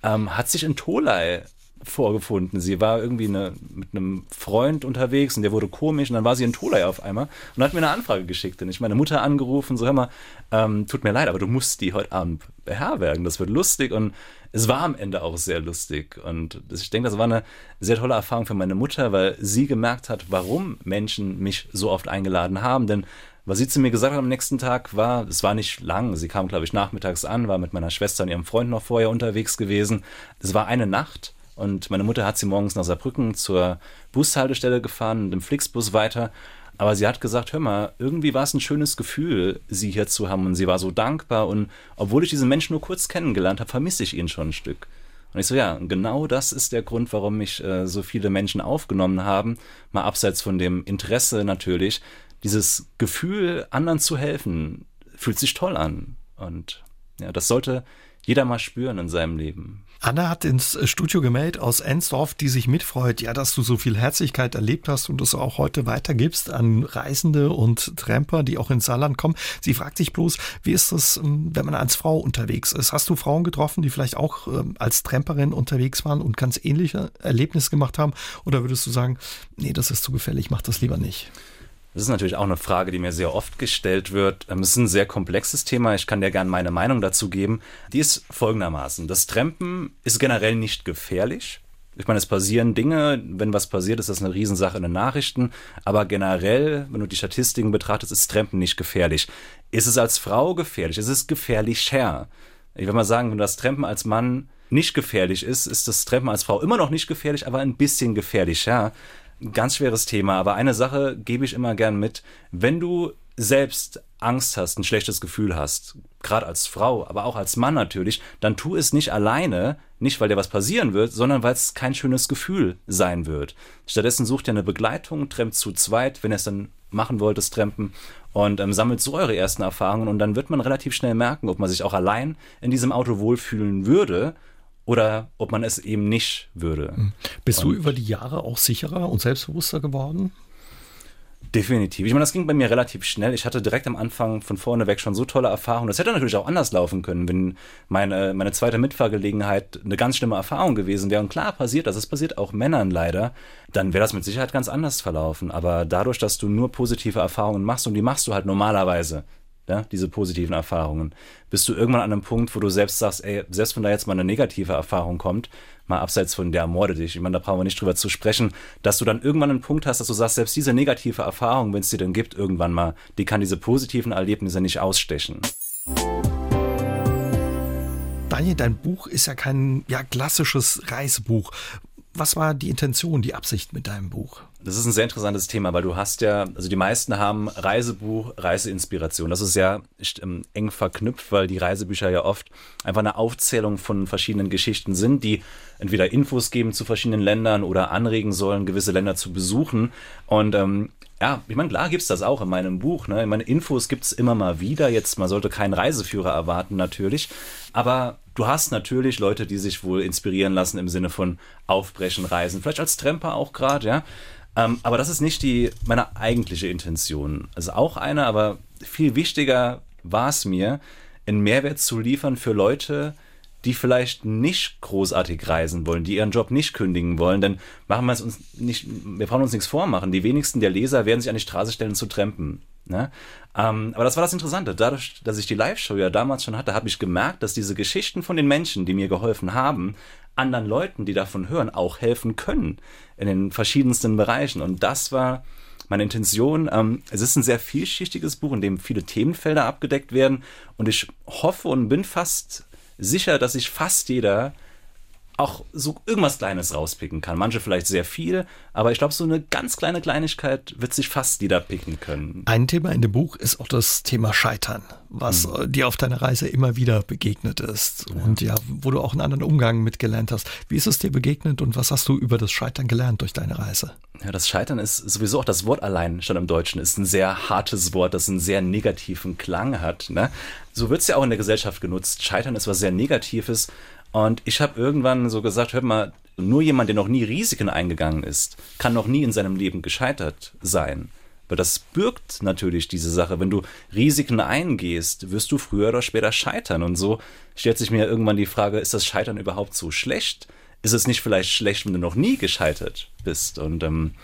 ähm, hat sich in Tolai vorgefunden. Sie war irgendwie eine, mit einem Freund unterwegs und der wurde komisch und dann war sie in Tolai auf einmal und hat mir eine Anfrage geschickt. Und ich meine Mutter angerufen, so hör mal, ähm, tut mir leid, aber du musst die heute Abend beherbergen. Das wird lustig und es war am Ende auch sehr lustig. Und ich denke, das war eine sehr tolle Erfahrung für meine Mutter, weil sie gemerkt hat, warum Menschen mich so oft eingeladen haben. Denn was sie zu mir gesagt hat am nächsten Tag war, es war nicht lang. Sie kam, glaube ich, nachmittags an, war mit meiner Schwester und ihrem Freund noch vorher unterwegs gewesen. Es war eine Nacht und meine Mutter hat sie morgens nach Saarbrücken zur Bushaltestelle gefahren und im Flixbus weiter. Aber sie hat gesagt, hör mal, irgendwie war es ein schönes Gefühl, sie hier zu haben und sie war so dankbar und obwohl ich diesen Menschen nur kurz kennengelernt habe, vermisse ich ihn schon ein Stück. Und ich so, ja, genau das ist der Grund, warum mich äh, so viele Menschen aufgenommen haben, mal abseits von dem Interesse natürlich, dieses Gefühl, anderen zu helfen, fühlt sich toll an. Und ja, das sollte jeder mal spüren in seinem Leben. Anna hat ins Studio gemeldet aus Ensdorf, die sich mitfreut, ja, dass du so viel Herzlichkeit erlebt hast und das auch heute weitergibst an Reisende und Tramper, die auch ins Saarland kommen. Sie fragt sich bloß, wie ist das, ähm, wenn man als Frau unterwegs ist? Hast du Frauen getroffen, die vielleicht auch ähm, als Tramperin unterwegs waren und ganz ähnliche Erlebnisse gemacht haben? Oder würdest du sagen, nee, das ist zu gefährlich, mach das lieber nicht? Das ist natürlich auch eine Frage, die mir sehr oft gestellt wird. Ähm, es ist ein sehr komplexes Thema. Ich kann dir gerne meine Meinung dazu geben. Die ist folgendermaßen. Das Trampen ist generell nicht gefährlich. Ich meine, es passieren Dinge. Wenn was passiert, ist das eine Riesensache in den Nachrichten. Aber generell, wenn du die Statistiken betrachtest, ist Trampen nicht gefährlich. Ist es als Frau gefährlich? Ist es gefährlicher? Ich würde mal sagen, wenn das Trampen als Mann nicht gefährlich ist, ist das Trampen als Frau immer noch nicht gefährlich, aber ein bisschen gefährlicher ganz schweres Thema, aber eine Sache gebe ich immer gern mit. Wenn du selbst Angst hast, ein schlechtes Gefühl hast, gerade als Frau, aber auch als Mann natürlich, dann tu es nicht alleine, nicht weil dir was passieren wird, sondern weil es kein schönes Gefühl sein wird. Stattdessen such dir eine Begleitung, trampt zu zweit, wenn ihr es dann machen wolltest, trampen und ähm, sammelt so eure ersten Erfahrungen und dann wird man relativ schnell merken, ob man sich auch allein in diesem Auto wohlfühlen würde oder ob man es eben nicht würde. Hm. Bist und du über die Jahre auch sicherer und selbstbewusster geworden? Definitiv. Ich meine, das ging bei mir relativ schnell. Ich hatte direkt am Anfang von vorne weg schon so tolle Erfahrungen. Das hätte natürlich auch anders laufen können, wenn meine, meine zweite Mitfahrgelegenheit eine ganz schlimme Erfahrung gewesen wäre. Und klar passiert das, es passiert auch Männern leider, dann wäre das mit Sicherheit ganz anders verlaufen. Aber dadurch, dass du nur positive Erfahrungen machst und die machst du halt normalerweise ja, diese positiven Erfahrungen, bist du irgendwann an einem Punkt, wo du selbst sagst, ey, selbst wenn da jetzt mal eine negative Erfahrung kommt, mal abseits von der ermorde dich, ich meine, da brauchen wir nicht drüber zu sprechen, dass du dann irgendwann einen Punkt hast, dass du sagst, selbst diese negative Erfahrung, wenn es dir denn gibt, irgendwann mal, die kann diese positiven Erlebnisse nicht ausstechen. Daniel, dein Buch ist ja kein ja, klassisches Reisebuch. Was war die Intention, die Absicht mit deinem Buch? Das ist ein sehr interessantes Thema, weil du hast ja, also die meisten haben Reisebuch, Reiseinspiration. Das ist ja ähm, eng verknüpft, weil die Reisebücher ja oft einfach eine Aufzählung von verschiedenen Geschichten sind, die entweder Infos geben zu verschiedenen Ländern oder anregen sollen, gewisse Länder zu besuchen. Und ähm, ja, ich meine, klar gibt's das auch in meinem Buch. Ne? Ich meine, Infos gibt's immer mal wieder. Jetzt, man sollte keinen Reiseführer erwarten, natürlich. Aber du hast natürlich Leute, die sich wohl inspirieren lassen im Sinne von Aufbrechen, Reisen. Vielleicht als Tremper auch gerade, ja. Ähm, aber das ist nicht die, meine eigentliche Intention. Also auch eine, aber viel wichtiger war es mir, einen Mehrwert zu liefern für Leute, die vielleicht nicht großartig reisen wollen, die ihren Job nicht kündigen wollen, dann machen wir es uns nicht, wir brauchen uns nichts vormachen. Die wenigsten der Leser werden sich an die Straße stellen zu trampen. Ne? Ähm, aber das war das Interessante. Dadurch, dass ich die Live-Show ja damals schon hatte, habe ich gemerkt, dass diese Geschichten von den Menschen, die mir geholfen haben, anderen Leuten, die davon hören, auch helfen können in den verschiedensten Bereichen. Und das war meine Intention. Ähm, es ist ein sehr vielschichtiges Buch, in dem viele Themenfelder abgedeckt werden. Und ich hoffe und bin fast sicher, dass sich fast jeder auch so irgendwas Kleines rauspicken kann. Manche vielleicht sehr viel, aber ich glaube, so eine ganz kleine Kleinigkeit wird sich fast jeder picken können. Ein Thema in dem Buch ist auch das Thema Scheitern, was mhm. dir auf deiner Reise immer wieder begegnet ist ja. und ja, wo du auch einen anderen Umgang mitgelernt hast. Wie ist es dir begegnet und was hast du über das Scheitern gelernt durch deine Reise? Ja, das Scheitern ist sowieso auch das Wort allein schon im Deutschen ist ein sehr hartes Wort, das einen sehr negativen Klang hat. Ne? So wird es ja auch in der Gesellschaft genutzt. Scheitern ist was sehr Negatives und ich habe irgendwann so gesagt, hört mal, nur jemand, der noch nie Risiken eingegangen ist, kann noch nie in seinem Leben gescheitert sein. Weil das birgt natürlich diese Sache. Wenn du Risiken eingehst, wirst du früher oder später scheitern. Und so stellt sich mir irgendwann die Frage, ist das Scheitern überhaupt so schlecht? Ist es nicht vielleicht schlecht, wenn du noch nie gescheitert bist? Und ähm,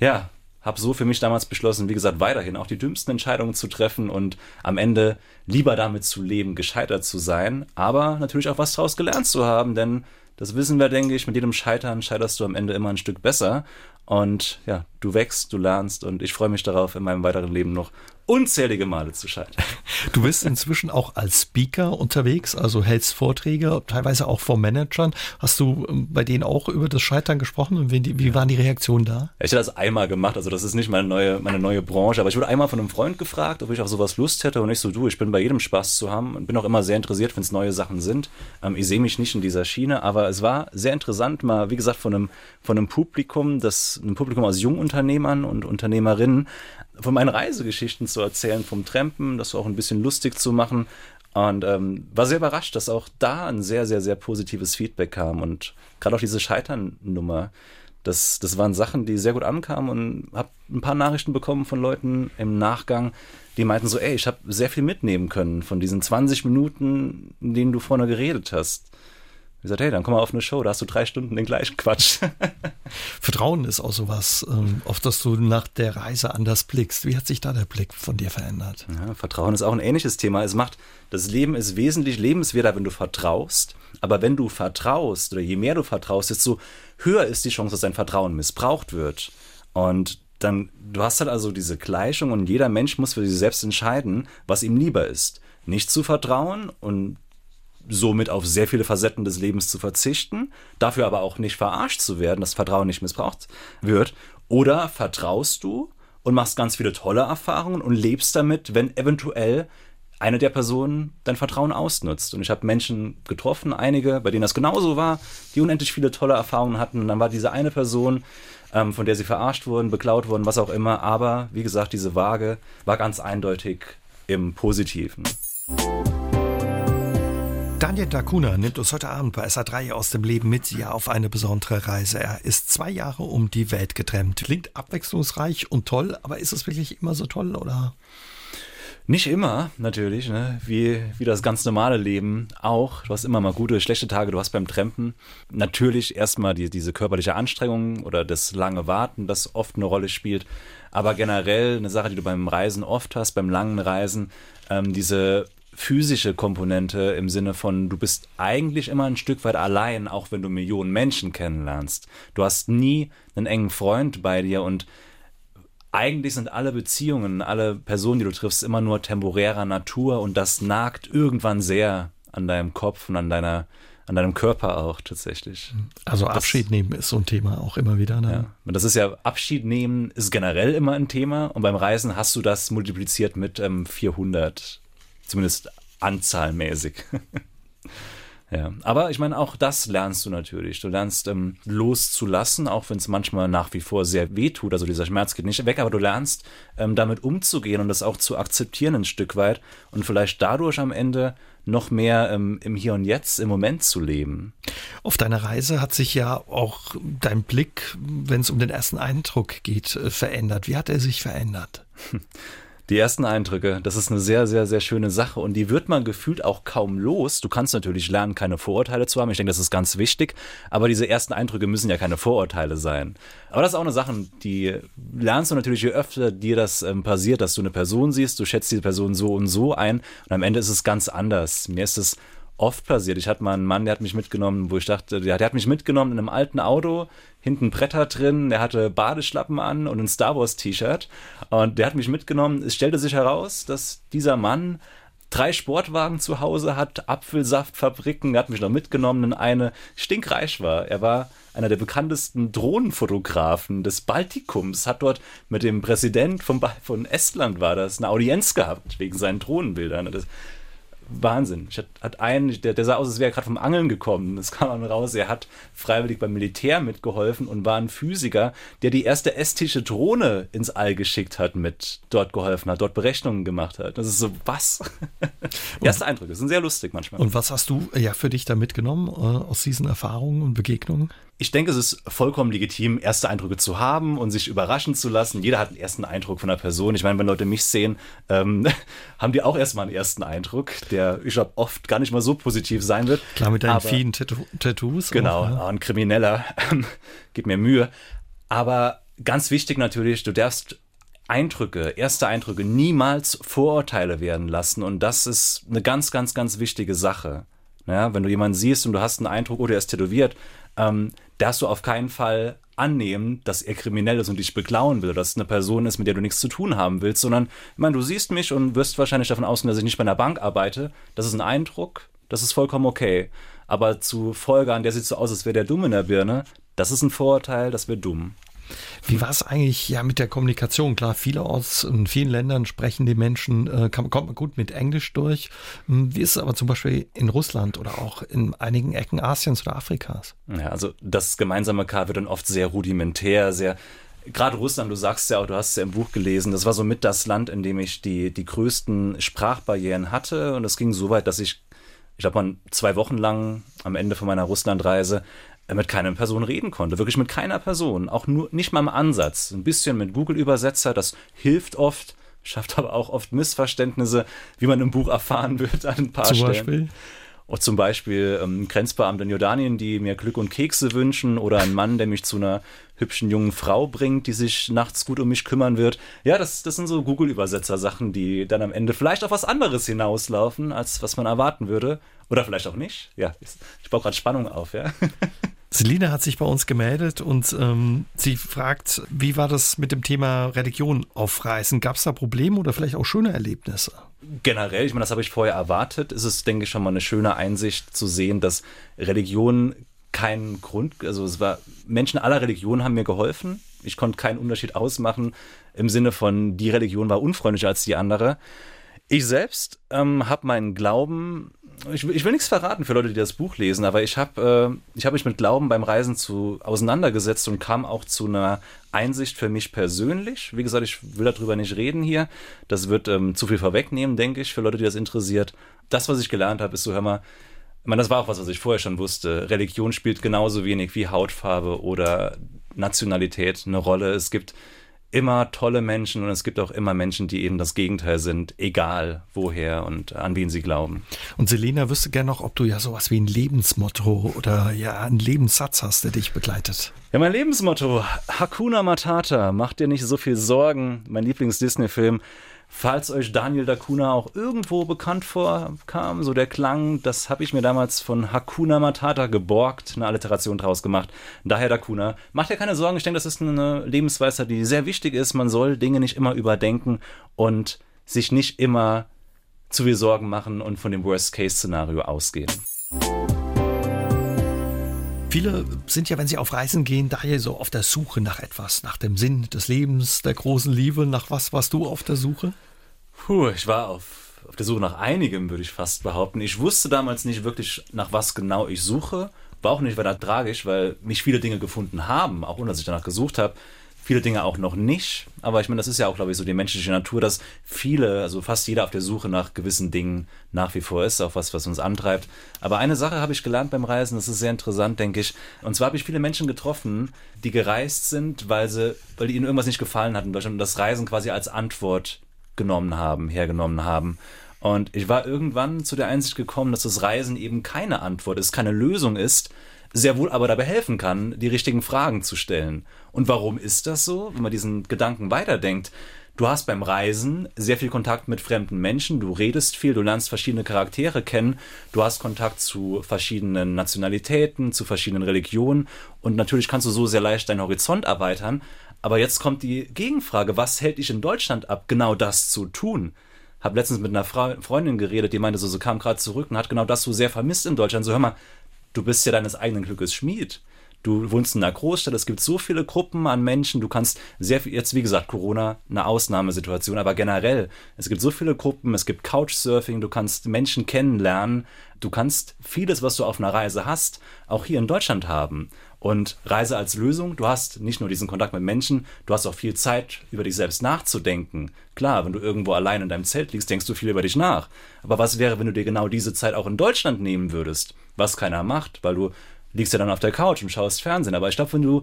ja, habe so für mich damals beschlossen, wie gesagt, weiterhin auch die dümmsten Entscheidungen zu treffen und am Ende lieber damit zu leben, gescheitert zu sein, aber natürlich auch was daraus gelernt zu haben, denn das wissen wir, denke ich, mit jedem Scheitern scheiterst du am Ende immer ein Stück besser. Und ja, du wächst, du lernst und ich freue mich darauf, in meinem weiteren Leben noch unzählige Male zu scheitern. Du bist inzwischen auch als Speaker unterwegs, also hältst Vorträge, teilweise auch vor Managern. Hast du ähm, bei denen auch über das Scheitern gesprochen und wie, wie waren die Reaktionen da? Ich habe das einmal gemacht, also das ist nicht meine neue, meine neue Branche, aber ich wurde einmal von einem Freund gefragt, ob ich auf sowas Lust hätte und ich so, du, ich bin bei jedem Spaß zu haben und bin auch immer sehr interessiert, wenn es neue Sachen sind. Ähm, ich sehe mich nicht in dieser Schiene, aber es war sehr interessant, mal, wie gesagt, von einem, von einem Publikum, das, ein Publikum aus Jungunternehmern und Unternehmerinnen, von meinen Reisegeschichten zu erzählen, vom Trampen, das auch ein bisschen lustig zu machen. Und ähm, war sehr überrascht, dass auch da ein sehr, sehr, sehr positives Feedback kam. Und gerade auch diese Scheitern-Nummer, das, das waren Sachen, die sehr gut ankamen und habe ein paar Nachrichten bekommen von Leuten im Nachgang, die meinten so, ey, ich habe sehr viel mitnehmen können von diesen 20 Minuten, in denen du vorne geredet hast. Ich gesagt, hey, dann komm mal auf eine Show, da hast du drei Stunden den gleichen Quatsch. Vertrauen ist auch sowas, ähm, auf das du nach der Reise anders blickst. Wie hat sich da der Blick von dir verändert? Ja, Vertrauen ist auch ein ähnliches Thema. Es macht, das Leben ist wesentlich lebenswerter, wenn du vertraust. Aber wenn du vertraust, oder je mehr du vertraust, desto höher ist die Chance, dass dein Vertrauen missbraucht wird. Und dann, du hast halt also diese Gleichung und jeder Mensch muss für sich selbst entscheiden, was ihm lieber ist. Nicht zu vertrauen und somit auf sehr viele Facetten des Lebens zu verzichten, dafür aber auch nicht verarscht zu werden, dass Vertrauen nicht missbraucht wird. Oder vertraust du und machst ganz viele tolle Erfahrungen und lebst damit, wenn eventuell eine der Personen dein Vertrauen ausnutzt. Und ich habe Menschen getroffen, einige, bei denen das genauso war, die unendlich viele tolle Erfahrungen hatten. Und dann war diese eine Person, ähm, von der sie verarscht wurden, beklaut wurden, was auch immer. Aber wie gesagt, diese Waage war ganz eindeutig im Positiven. Daniel Dacuna nimmt uns heute Abend bei SA3 aus dem Leben mit ja auf eine besondere Reise. Er ist zwei Jahre um die Welt getrennt. Klingt abwechslungsreich und toll, aber ist es wirklich immer so toll oder? Nicht immer, natürlich, ne? wie, wie das ganz normale Leben auch. Du hast immer mal gute, schlechte Tage, du hast beim Trampen natürlich erstmal die, diese körperliche Anstrengung oder das lange Warten, das oft eine Rolle spielt. Aber generell eine Sache, die du beim Reisen oft hast, beim langen Reisen, ähm, diese physische Komponente im Sinne von, du bist eigentlich immer ein Stück weit allein, auch wenn du Millionen Menschen kennenlernst. Du hast nie einen engen Freund bei dir und eigentlich sind alle Beziehungen, alle Personen, die du triffst, immer nur temporärer Natur und das nagt irgendwann sehr an deinem Kopf und an deiner an deinem Körper auch tatsächlich. Also Abschied das, nehmen ist so ein Thema auch immer wieder. Ne? Ja. Und das ist ja, Abschied nehmen ist generell immer ein Thema und beim Reisen hast du das multipliziert mit ähm, 400 Zumindest anzahlmäßig. ja, aber ich meine, auch das lernst du natürlich. Du lernst ähm, loszulassen, auch wenn es manchmal nach wie vor sehr weh tut. Also dieser Schmerz geht nicht weg, aber du lernst ähm, damit umzugehen und das auch zu akzeptieren ein Stück weit und vielleicht dadurch am Ende noch mehr ähm, im Hier und Jetzt, im Moment zu leben. Auf deiner Reise hat sich ja auch dein Blick, wenn es um den ersten Eindruck geht, äh, verändert. Wie hat er sich verändert? Die ersten Eindrücke, das ist eine sehr, sehr, sehr schöne Sache und die wird man gefühlt auch kaum los. Du kannst natürlich lernen, keine Vorurteile zu haben. Ich denke, das ist ganz wichtig. Aber diese ersten Eindrücke müssen ja keine Vorurteile sein. Aber das ist auch eine Sache, die lernst du natürlich, je öfter dir das ähm, passiert, dass du eine Person siehst, du schätzt diese Person so und so ein und am Ende ist es ganz anders. Mir ist es oft passiert. Ich hatte mal einen Mann, der hat mich mitgenommen, wo ich dachte, der, der hat mich mitgenommen in einem alten Auto, hinten Bretter drin, der hatte Badeschlappen an und ein Star Wars T-Shirt und der hat mich mitgenommen. Es stellte sich heraus, dass dieser Mann drei Sportwagen zu Hause hat, Apfelsaftfabriken, er hat mich noch mitgenommen in eine, stinkreich war. Er war einer der bekanntesten Drohnenfotografen des Baltikums, hat dort mit dem Präsident von, von Estland war das, eine Audienz gehabt wegen seinen Drohnenbildern. Das, Wahnsinn. Ich hat einen, der, der sah aus, als wäre er gerade vom Angeln gekommen. Es kam dann raus, er hat freiwillig beim Militär mitgeholfen und war ein Physiker, der die erste estische Drohne ins All geschickt hat, mit dort geholfen hat, dort Berechnungen gemacht hat. Das ist so, was? Erste Eindrücke sind sehr lustig manchmal. Und was hast du ja für dich da mitgenommen äh, aus diesen Erfahrungen und Begegnungen? Ich denke, es ist vollkommen legitim, erste Eindrücke zu haben und sich überraschen zu lassen. Jeder hat einen ersten Eindruck von einer Person. Ich meine, wenn Leute mich sehen, ähm, haben die auch erstmal einen ersten Eindruck, der, ich glaube, oft gar nicht mal so positiv sein wird. Klar, mit deinen Aber, vielen Tattoos. Genau, auch, ja. Ein Krimineller. Gib mir Mühe. Aber ganz wichtig natürlich, du darfst Eindrücke, erste Eindrücke niemals Vorurteile werden lassen. Und das ist eine ganz, ganz, ganz wichtige Sache. Ja, wenn du jemanden siehst und du hast einen Eindruck, oh, der ist tätowiert, ähm, darfst du auf keinen Fall annehmen, dass er kriminell ist und dich beklauen will, dass es eine Person ist, mit der du nichts zu tun haben willst, sondern, ich meine, du siehst mich und wirst wahrscheinlich davon ausgehen, dass ich nicht bei einer Bank arbeite. Das ist ein Eindruck, das ist vollkommen okay. Aber zu folgern, der sieht so aus, als wäre der dumm in der Birne, das ist ein Vorurteil, das wäre dumm. Wie war es eigentlich ja mit der Kommunikation? Klar, vielerorts in vielen Ländern sprechen die Menschen, äh, kann, kommt man gut mit Englisch durch. Hm, wie ist es aber zum Beispiel in Russland oder auch in einigen Ecken Asiens oder Afrikas? Ja, also das gemeinsame K wird dann oft sehr rudimentär, sehr Gerade Russland, du sagst ja auch, du hast es ja im Buch gelesen, das war somit das Land, in dem ich die, die größten Sprachbarrieren hatte. Und es ging so weit, dass ich, ich glaube, zwei Wochen lang am Ende von meiner Russlandreise mit keiner Person reden konnte. Wirklich mit keiner Person. Auch nur nicht mal im Ansatz. Ein bisschen mit Google-Übersetzer, das hilft oft, schafft aber auch oft Missverständnisse, wie man im Buch erfahren wird an ein paar Zum Stellen. Beispiel? Zum Beispiel ähm, Grenzbeamte in Jordanien, die mir Glück und Kekse wünschen oder ein Mann, der mich zu einer hübschen jungen Frau bringt, die sich nachts gut um mich kümmern wird. Ja, das, das sind so Google-Übersetzer-Sachen, die dann am Ende vielleicht auf was anderes hinauslaufen, als was man erwarten würde. Oder vielleicht auch nicht. Ja, ich baue gerade Spannung auf, ja. Selina hat sich bei uns gemeldet und ähm, sie fragt, wie war das mit dem Thema Religion auf Reisen? Gab es da Probleme oder vielleicht auch schöne Erlebnisse? Generell, ich meine, das habe ich vorher erwartet, ist es, denke ich, schon mal eine schöne Einsicht zu sehen, dass Religion keinen Grund, also es war, Menschen aller Religionen haben mir geholfen. Ich konnte keinen Unterschied ausmachen im Sinne von, die Religion war unfreundlicher als die andere. Ich selbst ähm, habe meinen Glauben ich, ich, will nichts verraten für Leute, die das Buch lesen, aber ich habe äh, hab mich mit Glauben beim Reisen zu, auseinandergesetzt und kam auch zu einer Einsicht für mich persönlich. Wie gesagt, ich will darüber nicht reden hier. Das wird ähm, zu viel vorwegnehmen, denke ich, für Leute, die das interessiert. Das, was ich gelernt habe, ist so, hör mal, ich meine, das war auch was, was ich vorher schon wusste. Religion spielt genauso wenig wie Hautfarbe oder Nationalität eine Rolle. Es gibt immer tolle Menschen und es gibt auch immer Menschen, die eben das Gegenteil sind, egal woher und an wen sie glauben. Und Selena wüsste gerne noch, ob du ja sowas wie ein Lebensmotto oder ja einen Lebenssatz hast, der dich begleitet. Ja, mein Lebensmotto, Hakuna Matata, mach dir nicht so viel Sorgen, mein Lieblings-Disney-Film. Falls euch Daniel Dacuna auch irgendwo bekannt vorkam, so der Klang, das habe ich mir damals von Hakuna Matata geborgt, eine Alliteration draus gemacht. Daher Dacuna. Macht dir keine Sorgen, ich denke, das ist eine Lebensweisheit, die sehr wichtig ist. Man soll Dinge nicht immer überdenken und sich nicht immer zu viel Sorgen machen und von dem Worst-Case-Szenario ausgehen. Viele sind ja, wenn sie auf Reisen gehen, daher so auf der Suche nach etwas, nach dem Sinn des Lebens, der großen Liebe. Nach was warst du auf der Suche? Puh, ich war auf, auf der Suche nach einigem, würde ich fast behaupten. Ich wusste damals nicht wirklich, nach was genau ich suche. War auch nicht weiter tragisch, weil mich viele Dinge gefunden haben, auch ohne dass ich danach gesucht habe viele Dinge auch noch nicht. Aber ich meine, das ist ja auch, glaube ich, so die menschliche Natur, dass viele, also fast jeder auf der Suche nach gewissen Dingen nach wie vor ist, auch was, was uns antreibt. Aber eine Sache habe ich gelernt beim Reisen, das ist sehr interessant, denke ich. Und zwar habe ich viele Menschen getroffen, die gereist sind, weil sie, weil ihnen irgendwas nicht gefallen hat in Deutschland und das Reisen quasi als Antwort genommen haben, hergenommen haben. Und ich war irgendwann zu der Einsicht gekommen, dass das Reisen eben keine Antwort ist, keine Lösung ist, sehr wohl aber dabei helfen kann, die richtigen Fragen zu stellen. Und warum ist das so? Wenn man diesen Gedanken weiterdenkt, Du hast beim Reisen sehr viel Kontakt mit fremden Menschen, du redest viel, du lernst verschiedene Charaktere kennen, du hast Kontakt zu verschiedenen Nationalitäten, zu verschiedenen Religionen und natürlich kannst du so sehr leicht deinen Horizont erweitern. Aber jetzt kommt die Gegenfrage, was hält dich in Deutschland ab, genau das zu tun? Hab letztens mit einer Freundin geredet, die meinte so, so kam gerade zurück und hat genau das so sehr vermisst in Deutschland. So hör mal, du bist ja deines eigenen Glückes Schmied. Du wohnst in einer Großstadt, es gibt so viele Gruppen an Menschen, du kannst sehr viel, jetzt wie gesagt, Corona, eine Ausnahmesituation, aber generell, es gibt so viele Gruppen, es gibt Couchsurfing, du kannst Menschen kennenlernen, du kannst vieles, was du auf einer Reise hast, auch hier in Deutschland haben. Und Reise als Lösung, du hast nicht nur diesen Kontakt mit Menschen, du hast auch viel Zeit, über dich selbst nachzudenken. Klar, wenn du irgendwo allein in deinem Zelt liegst, denkst du viel über dich nach. Aber was wäre, wenn du dir genau diese Zeit auch in Deutschland nehmen würdest? Was keiner macht, weil du liegst ja dann auf der Couch und schaust Fernsehen. Aber ich glaube, wenn du,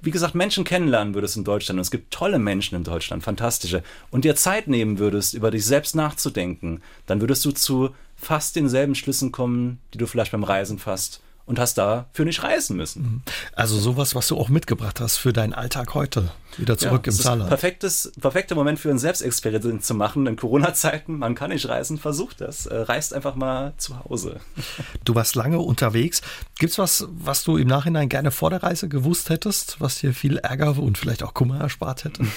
wie gesagt, Menschen kennenlernen würdest in Deutschland, und es gibt tolle Menschen in Deutschland, fantastische, und dir Zeit nehmen würdest, über dich selbst nachzudenken, dann würdest du zu fast denselben Schlüssen kommen, die du vielleicht beim Reisen fasst und hast dafür nicht reisen müssen. Mhm. Also sowas, was du auch mitgebracht hast für deinen Alltag heute, wieder zurück ja, im Saarland. Perfektes, perfekter Moment für ein Selbstexperiment zu machen in Corona-Zeiten. Man kann nicht reisen, versucht das. Äh, reist einfach mal zu Hause. Du warst lange unterwegs. Gibt es was, was du im Nachhinein gerne vor der Reise gewusst hättest, was dir viel Ärger und vielleicht auch Kummer erspart hätte?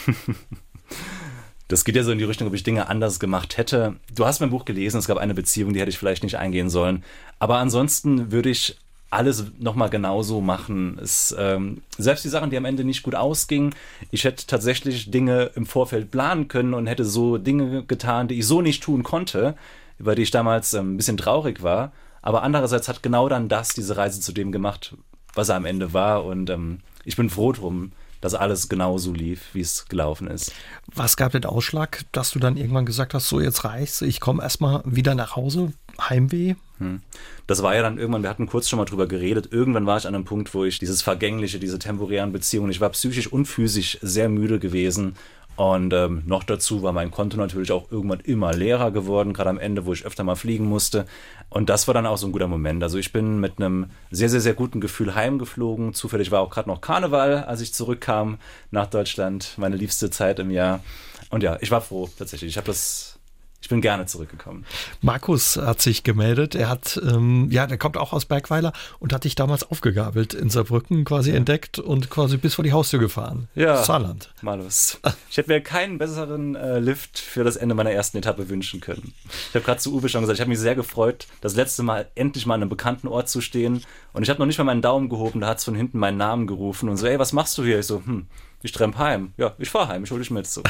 Das geht ja so in die Richtung, ob ich Dinge anders gemacht hätte. Du hast mein Buch gelesen, es gab eine Beziehung, die hätte ich vielleicht nicht eingehen sollen. Aber ansonsten würde ich alles nochmal genauso machen. Es, ähm, selbst die Sachen, die am Ende nicht gut ausgingen, ich hätte tatsächlich Dinge im Vorfeld planen können und hätte so Dinge getan, die ich so nicht tun konnte, über die ich damals ähm, ein bisschen traurig war. Aber andererseits hat genau dann das diese Reise zu dem gemacht, was er am Ende war. Und ähm, ich bin froh drum, dass alles genauso lief, wie es gelaufen ist. Was gab den Ausschlag, dass du dann irgendwann gesagt hast, so jetzt reicht's, ich komme erstmal wieder nach Hause, Heimweh? Hm. Das war ja dann irgendwann, wir hatten kurz schon mal drüber geredet, irgendwann war ich an einem Punkt, wo ich dieses Vergängliche, diese temporären Beziehungen, ich war psychisch und physisch sehr müde gewesen und ähm, noch dazu war mein Konto natürlich auch irgendwann immer leerer geworden, gerade am Ende, wo ich öfter mal fliegen musste. Und das war dann auch so ein guter Moment. Also ich bin mit einem sehr, sehr, sehr guten Gefühl heimgeflogen. Zufällig war auch gerade noch Karneval, als ich zurückkam nach Deutschland, meine liebste Zeit im Jahr. Und ja, ich war froh tatsächlich. Ich habe das ich bin gerne zurückgekommen. Markus hat sich gemeldet. Er hat, ähm, ja, der kommt auch aus Bergweiler und hat dich damals aufgegabelt in Saarbrücken quasi ja. entdeckt und quasi bis vor die Haustür gefahren. Ja. Saarland. Malus. Ich hätte mir keinen besseren äh, Lift für das Ende meiner ersten Etappe wünschen können. Ich habe gerade zu Uwe schon gesagt, ich habe mich sehr gefreut, das letzte Mal endlich mal an einem bekannten Ort zu stehen. Und ich habe noch nicht mal meinen Daumen gehoben, da hat es von hinten meinen Namen gerufen und so, ey, was machst du hier? Ich so, hm, ich tremp heim. Ja, ich fahr heim, ich hole dich mit. So.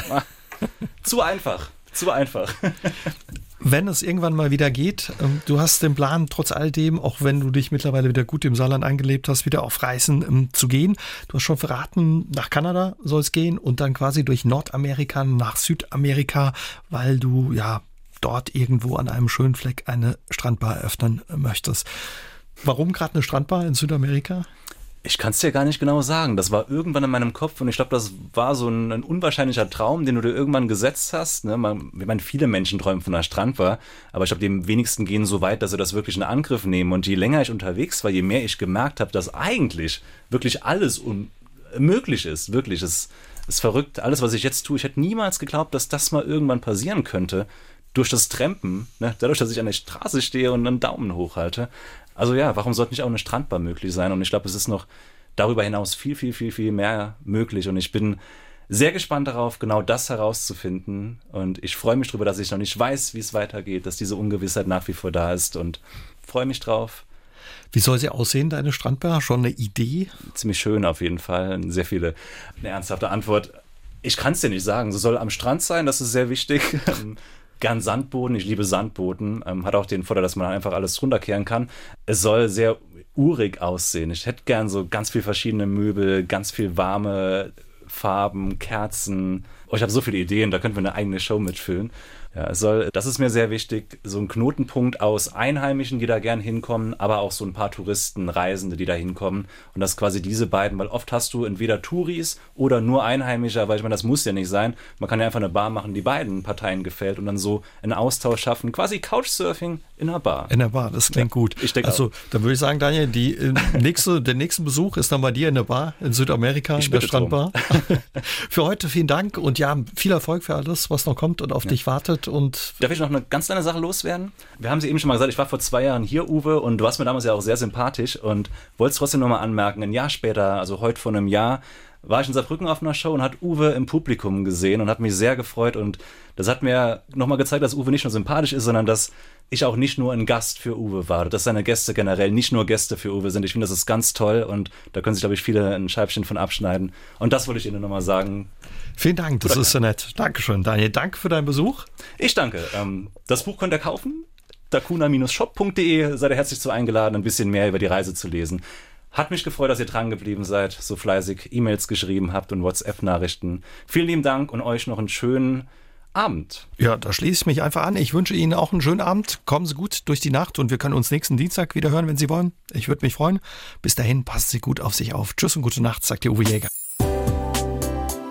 zu einfach. Zu einfach. Wenn es irgendwann mal wieder geht, ähm, du hast den Plan, trotz all dem, auch wenn du dich mittlerweile wieder gut im Saarland eingelebt hast, wieder auf Reisen ähm, zu gehen. Du hast schon verraten, nach Kanada soll es gehen und dann quasi durch Nordamerika nach Südamerika, weil du ja dort irgendwo an einem schönen Fleck eine Strandbar eröffnen möchtest. Warum gerade eine Strandbar in Südamerika? Ich kann es dir gar nicht genau sagen. Das war irgendwann in meinem Kopf und ich glaube, das war so ein, ein, unwahrscheinlicher Traum, den du dir irgendwann gesetzt hast. Ne? Man, ich meine, viele Menschen träumen von einer Strandbar, aber ich glaube, die wenigsten gehen so weit, dass sie das wirklich in Angriff nehmen. Und je länger ich unterwegs war, je mehr ich gemerkt habe, dass eigentlich wirklich alles möglich ist. Wirklich, es ist verrückt. Alles, was ich jetzt tue, ich hätte niemals geglaubt, dass das mal irgendwann passieren könnte durch das Trampen, ne, dadurch, dass ich an der Straße stehe und einen Daumen hochhalte. Also ja, warum sollte nicht auch eine Strandbar möglich sein? Und ich glaube, es ist noch darüber hinaus viel, viel, viel, viel mehr möglich. Und ich bin sehr gespannt darauf, genau das herauszufinden. Und ich freue mich darüber, dass ich noch nicht weiß, wie es weitergeht, dass diese Ungewissheit nach wie vor da ist und freue mich drauf. Wie soll sie aussehen, deine Strandbar? Schon eine Idee? Ziemlich schön auf jeden Fall. Sehr viele. Eine ernsthafte Antwort. Ich kann es dir nicht sagen. Sie soll am Strand sein, das ist sehr wichtig. gern Sandboden. Ich liebe Sandboden. Ähm, hat auch den Vorteil, dass man einfach alles runterkehren kann. Es soll sehr urig aussehen. Ich hätte gern so ganz viel verschiedene Möbel, ganz viel warme Farben, Kerzen. Oh, ich habe so viele Ideen, da könnten wir eine eigene Show mitfüllen. Ja, es soll, das ist mir sehr wichtig, so ein Knotenpunkt aus Einheimischen, die da gern hinkommen, aber auch so ein paar Touristen, Reisende, die da hinkommen. Und das quasi diese beiden, weil oft hast du entweder Touris oder nur Einheimische, weil ich meine, das muss ja nicht sein. Man kann ja einfach eine Bar machen, die beiden Parteien gefällt und dann so einen Austausch schaffen. Quasi Couchsurfing in einer Bar. In der Bar, das klingt ja, gut. Ich denke Also, da würde ich sagen, Daniel, die äh, nächste, der nächste Besuch ist dann bei dir in der Bar in Südamerika, ich in der Strandbar. Für heute vielen Dank und ja, viel Erfolg für alles, was noch kommt und auf ja. dich wartet. Und Darf ich noch eine ganz kleine Sache loswerden? Wir haben sie eben schon mal gesagt, ich war vor zwei Jahren hier, Uwe, und du warst mir damals ja auch sehr sympathisch und wolltest trotzdem nochmal anmerken, ein Jahr später, also heute vor einem Jahr, war ich in Saarbrücken auf einer Show und hat Uwe im Publikum gesehen und hat mich sehr gefreut. Und das hat mir nochmal gezeigt, dass Uwe nicht nur sympathisch ist, sondern dass ich auch nicht nur ein Gast für Uwe war, dass seine Gäste generell nicht nur Gäste für Uwe sind. Ich finde, das ist ganz toll und da können sich, glaube ich, viele ein Scheibchen von abschneiden. Und das wollte ich Ihnen nochmal sagen. Vielen Dank, das Oder ist so nett. Dankeschön, Daniel. Danke für deinen Besuch. Ich danke. Ähm, das Buch könnt ihr kaufen. dakuna-shop.de seid ihr herzlich zu eingeladen, ein bisschen mehr über die Reise zu lesen. Hat mich gefreut, dass ihr dran geblieben seid, so fleißig E-Mails geschrieben habt und WhatsApp-Nachrichten. Vielen lieben Dank und euch noch einen schönen Abend. Ja, da schließe ich mich einfach an. Ich wünsche Ihnen auch einen schönen Abend. Kommen Sie gut durch die Nacht und wir können uns nächsten Dienstag wieder hören, wenn Sie wollen. Ich würde mich freuen. Bis dahin, passen Sie gut auf sich auf. Tschüss und gute Nacht, sagt der Uwe Jäger.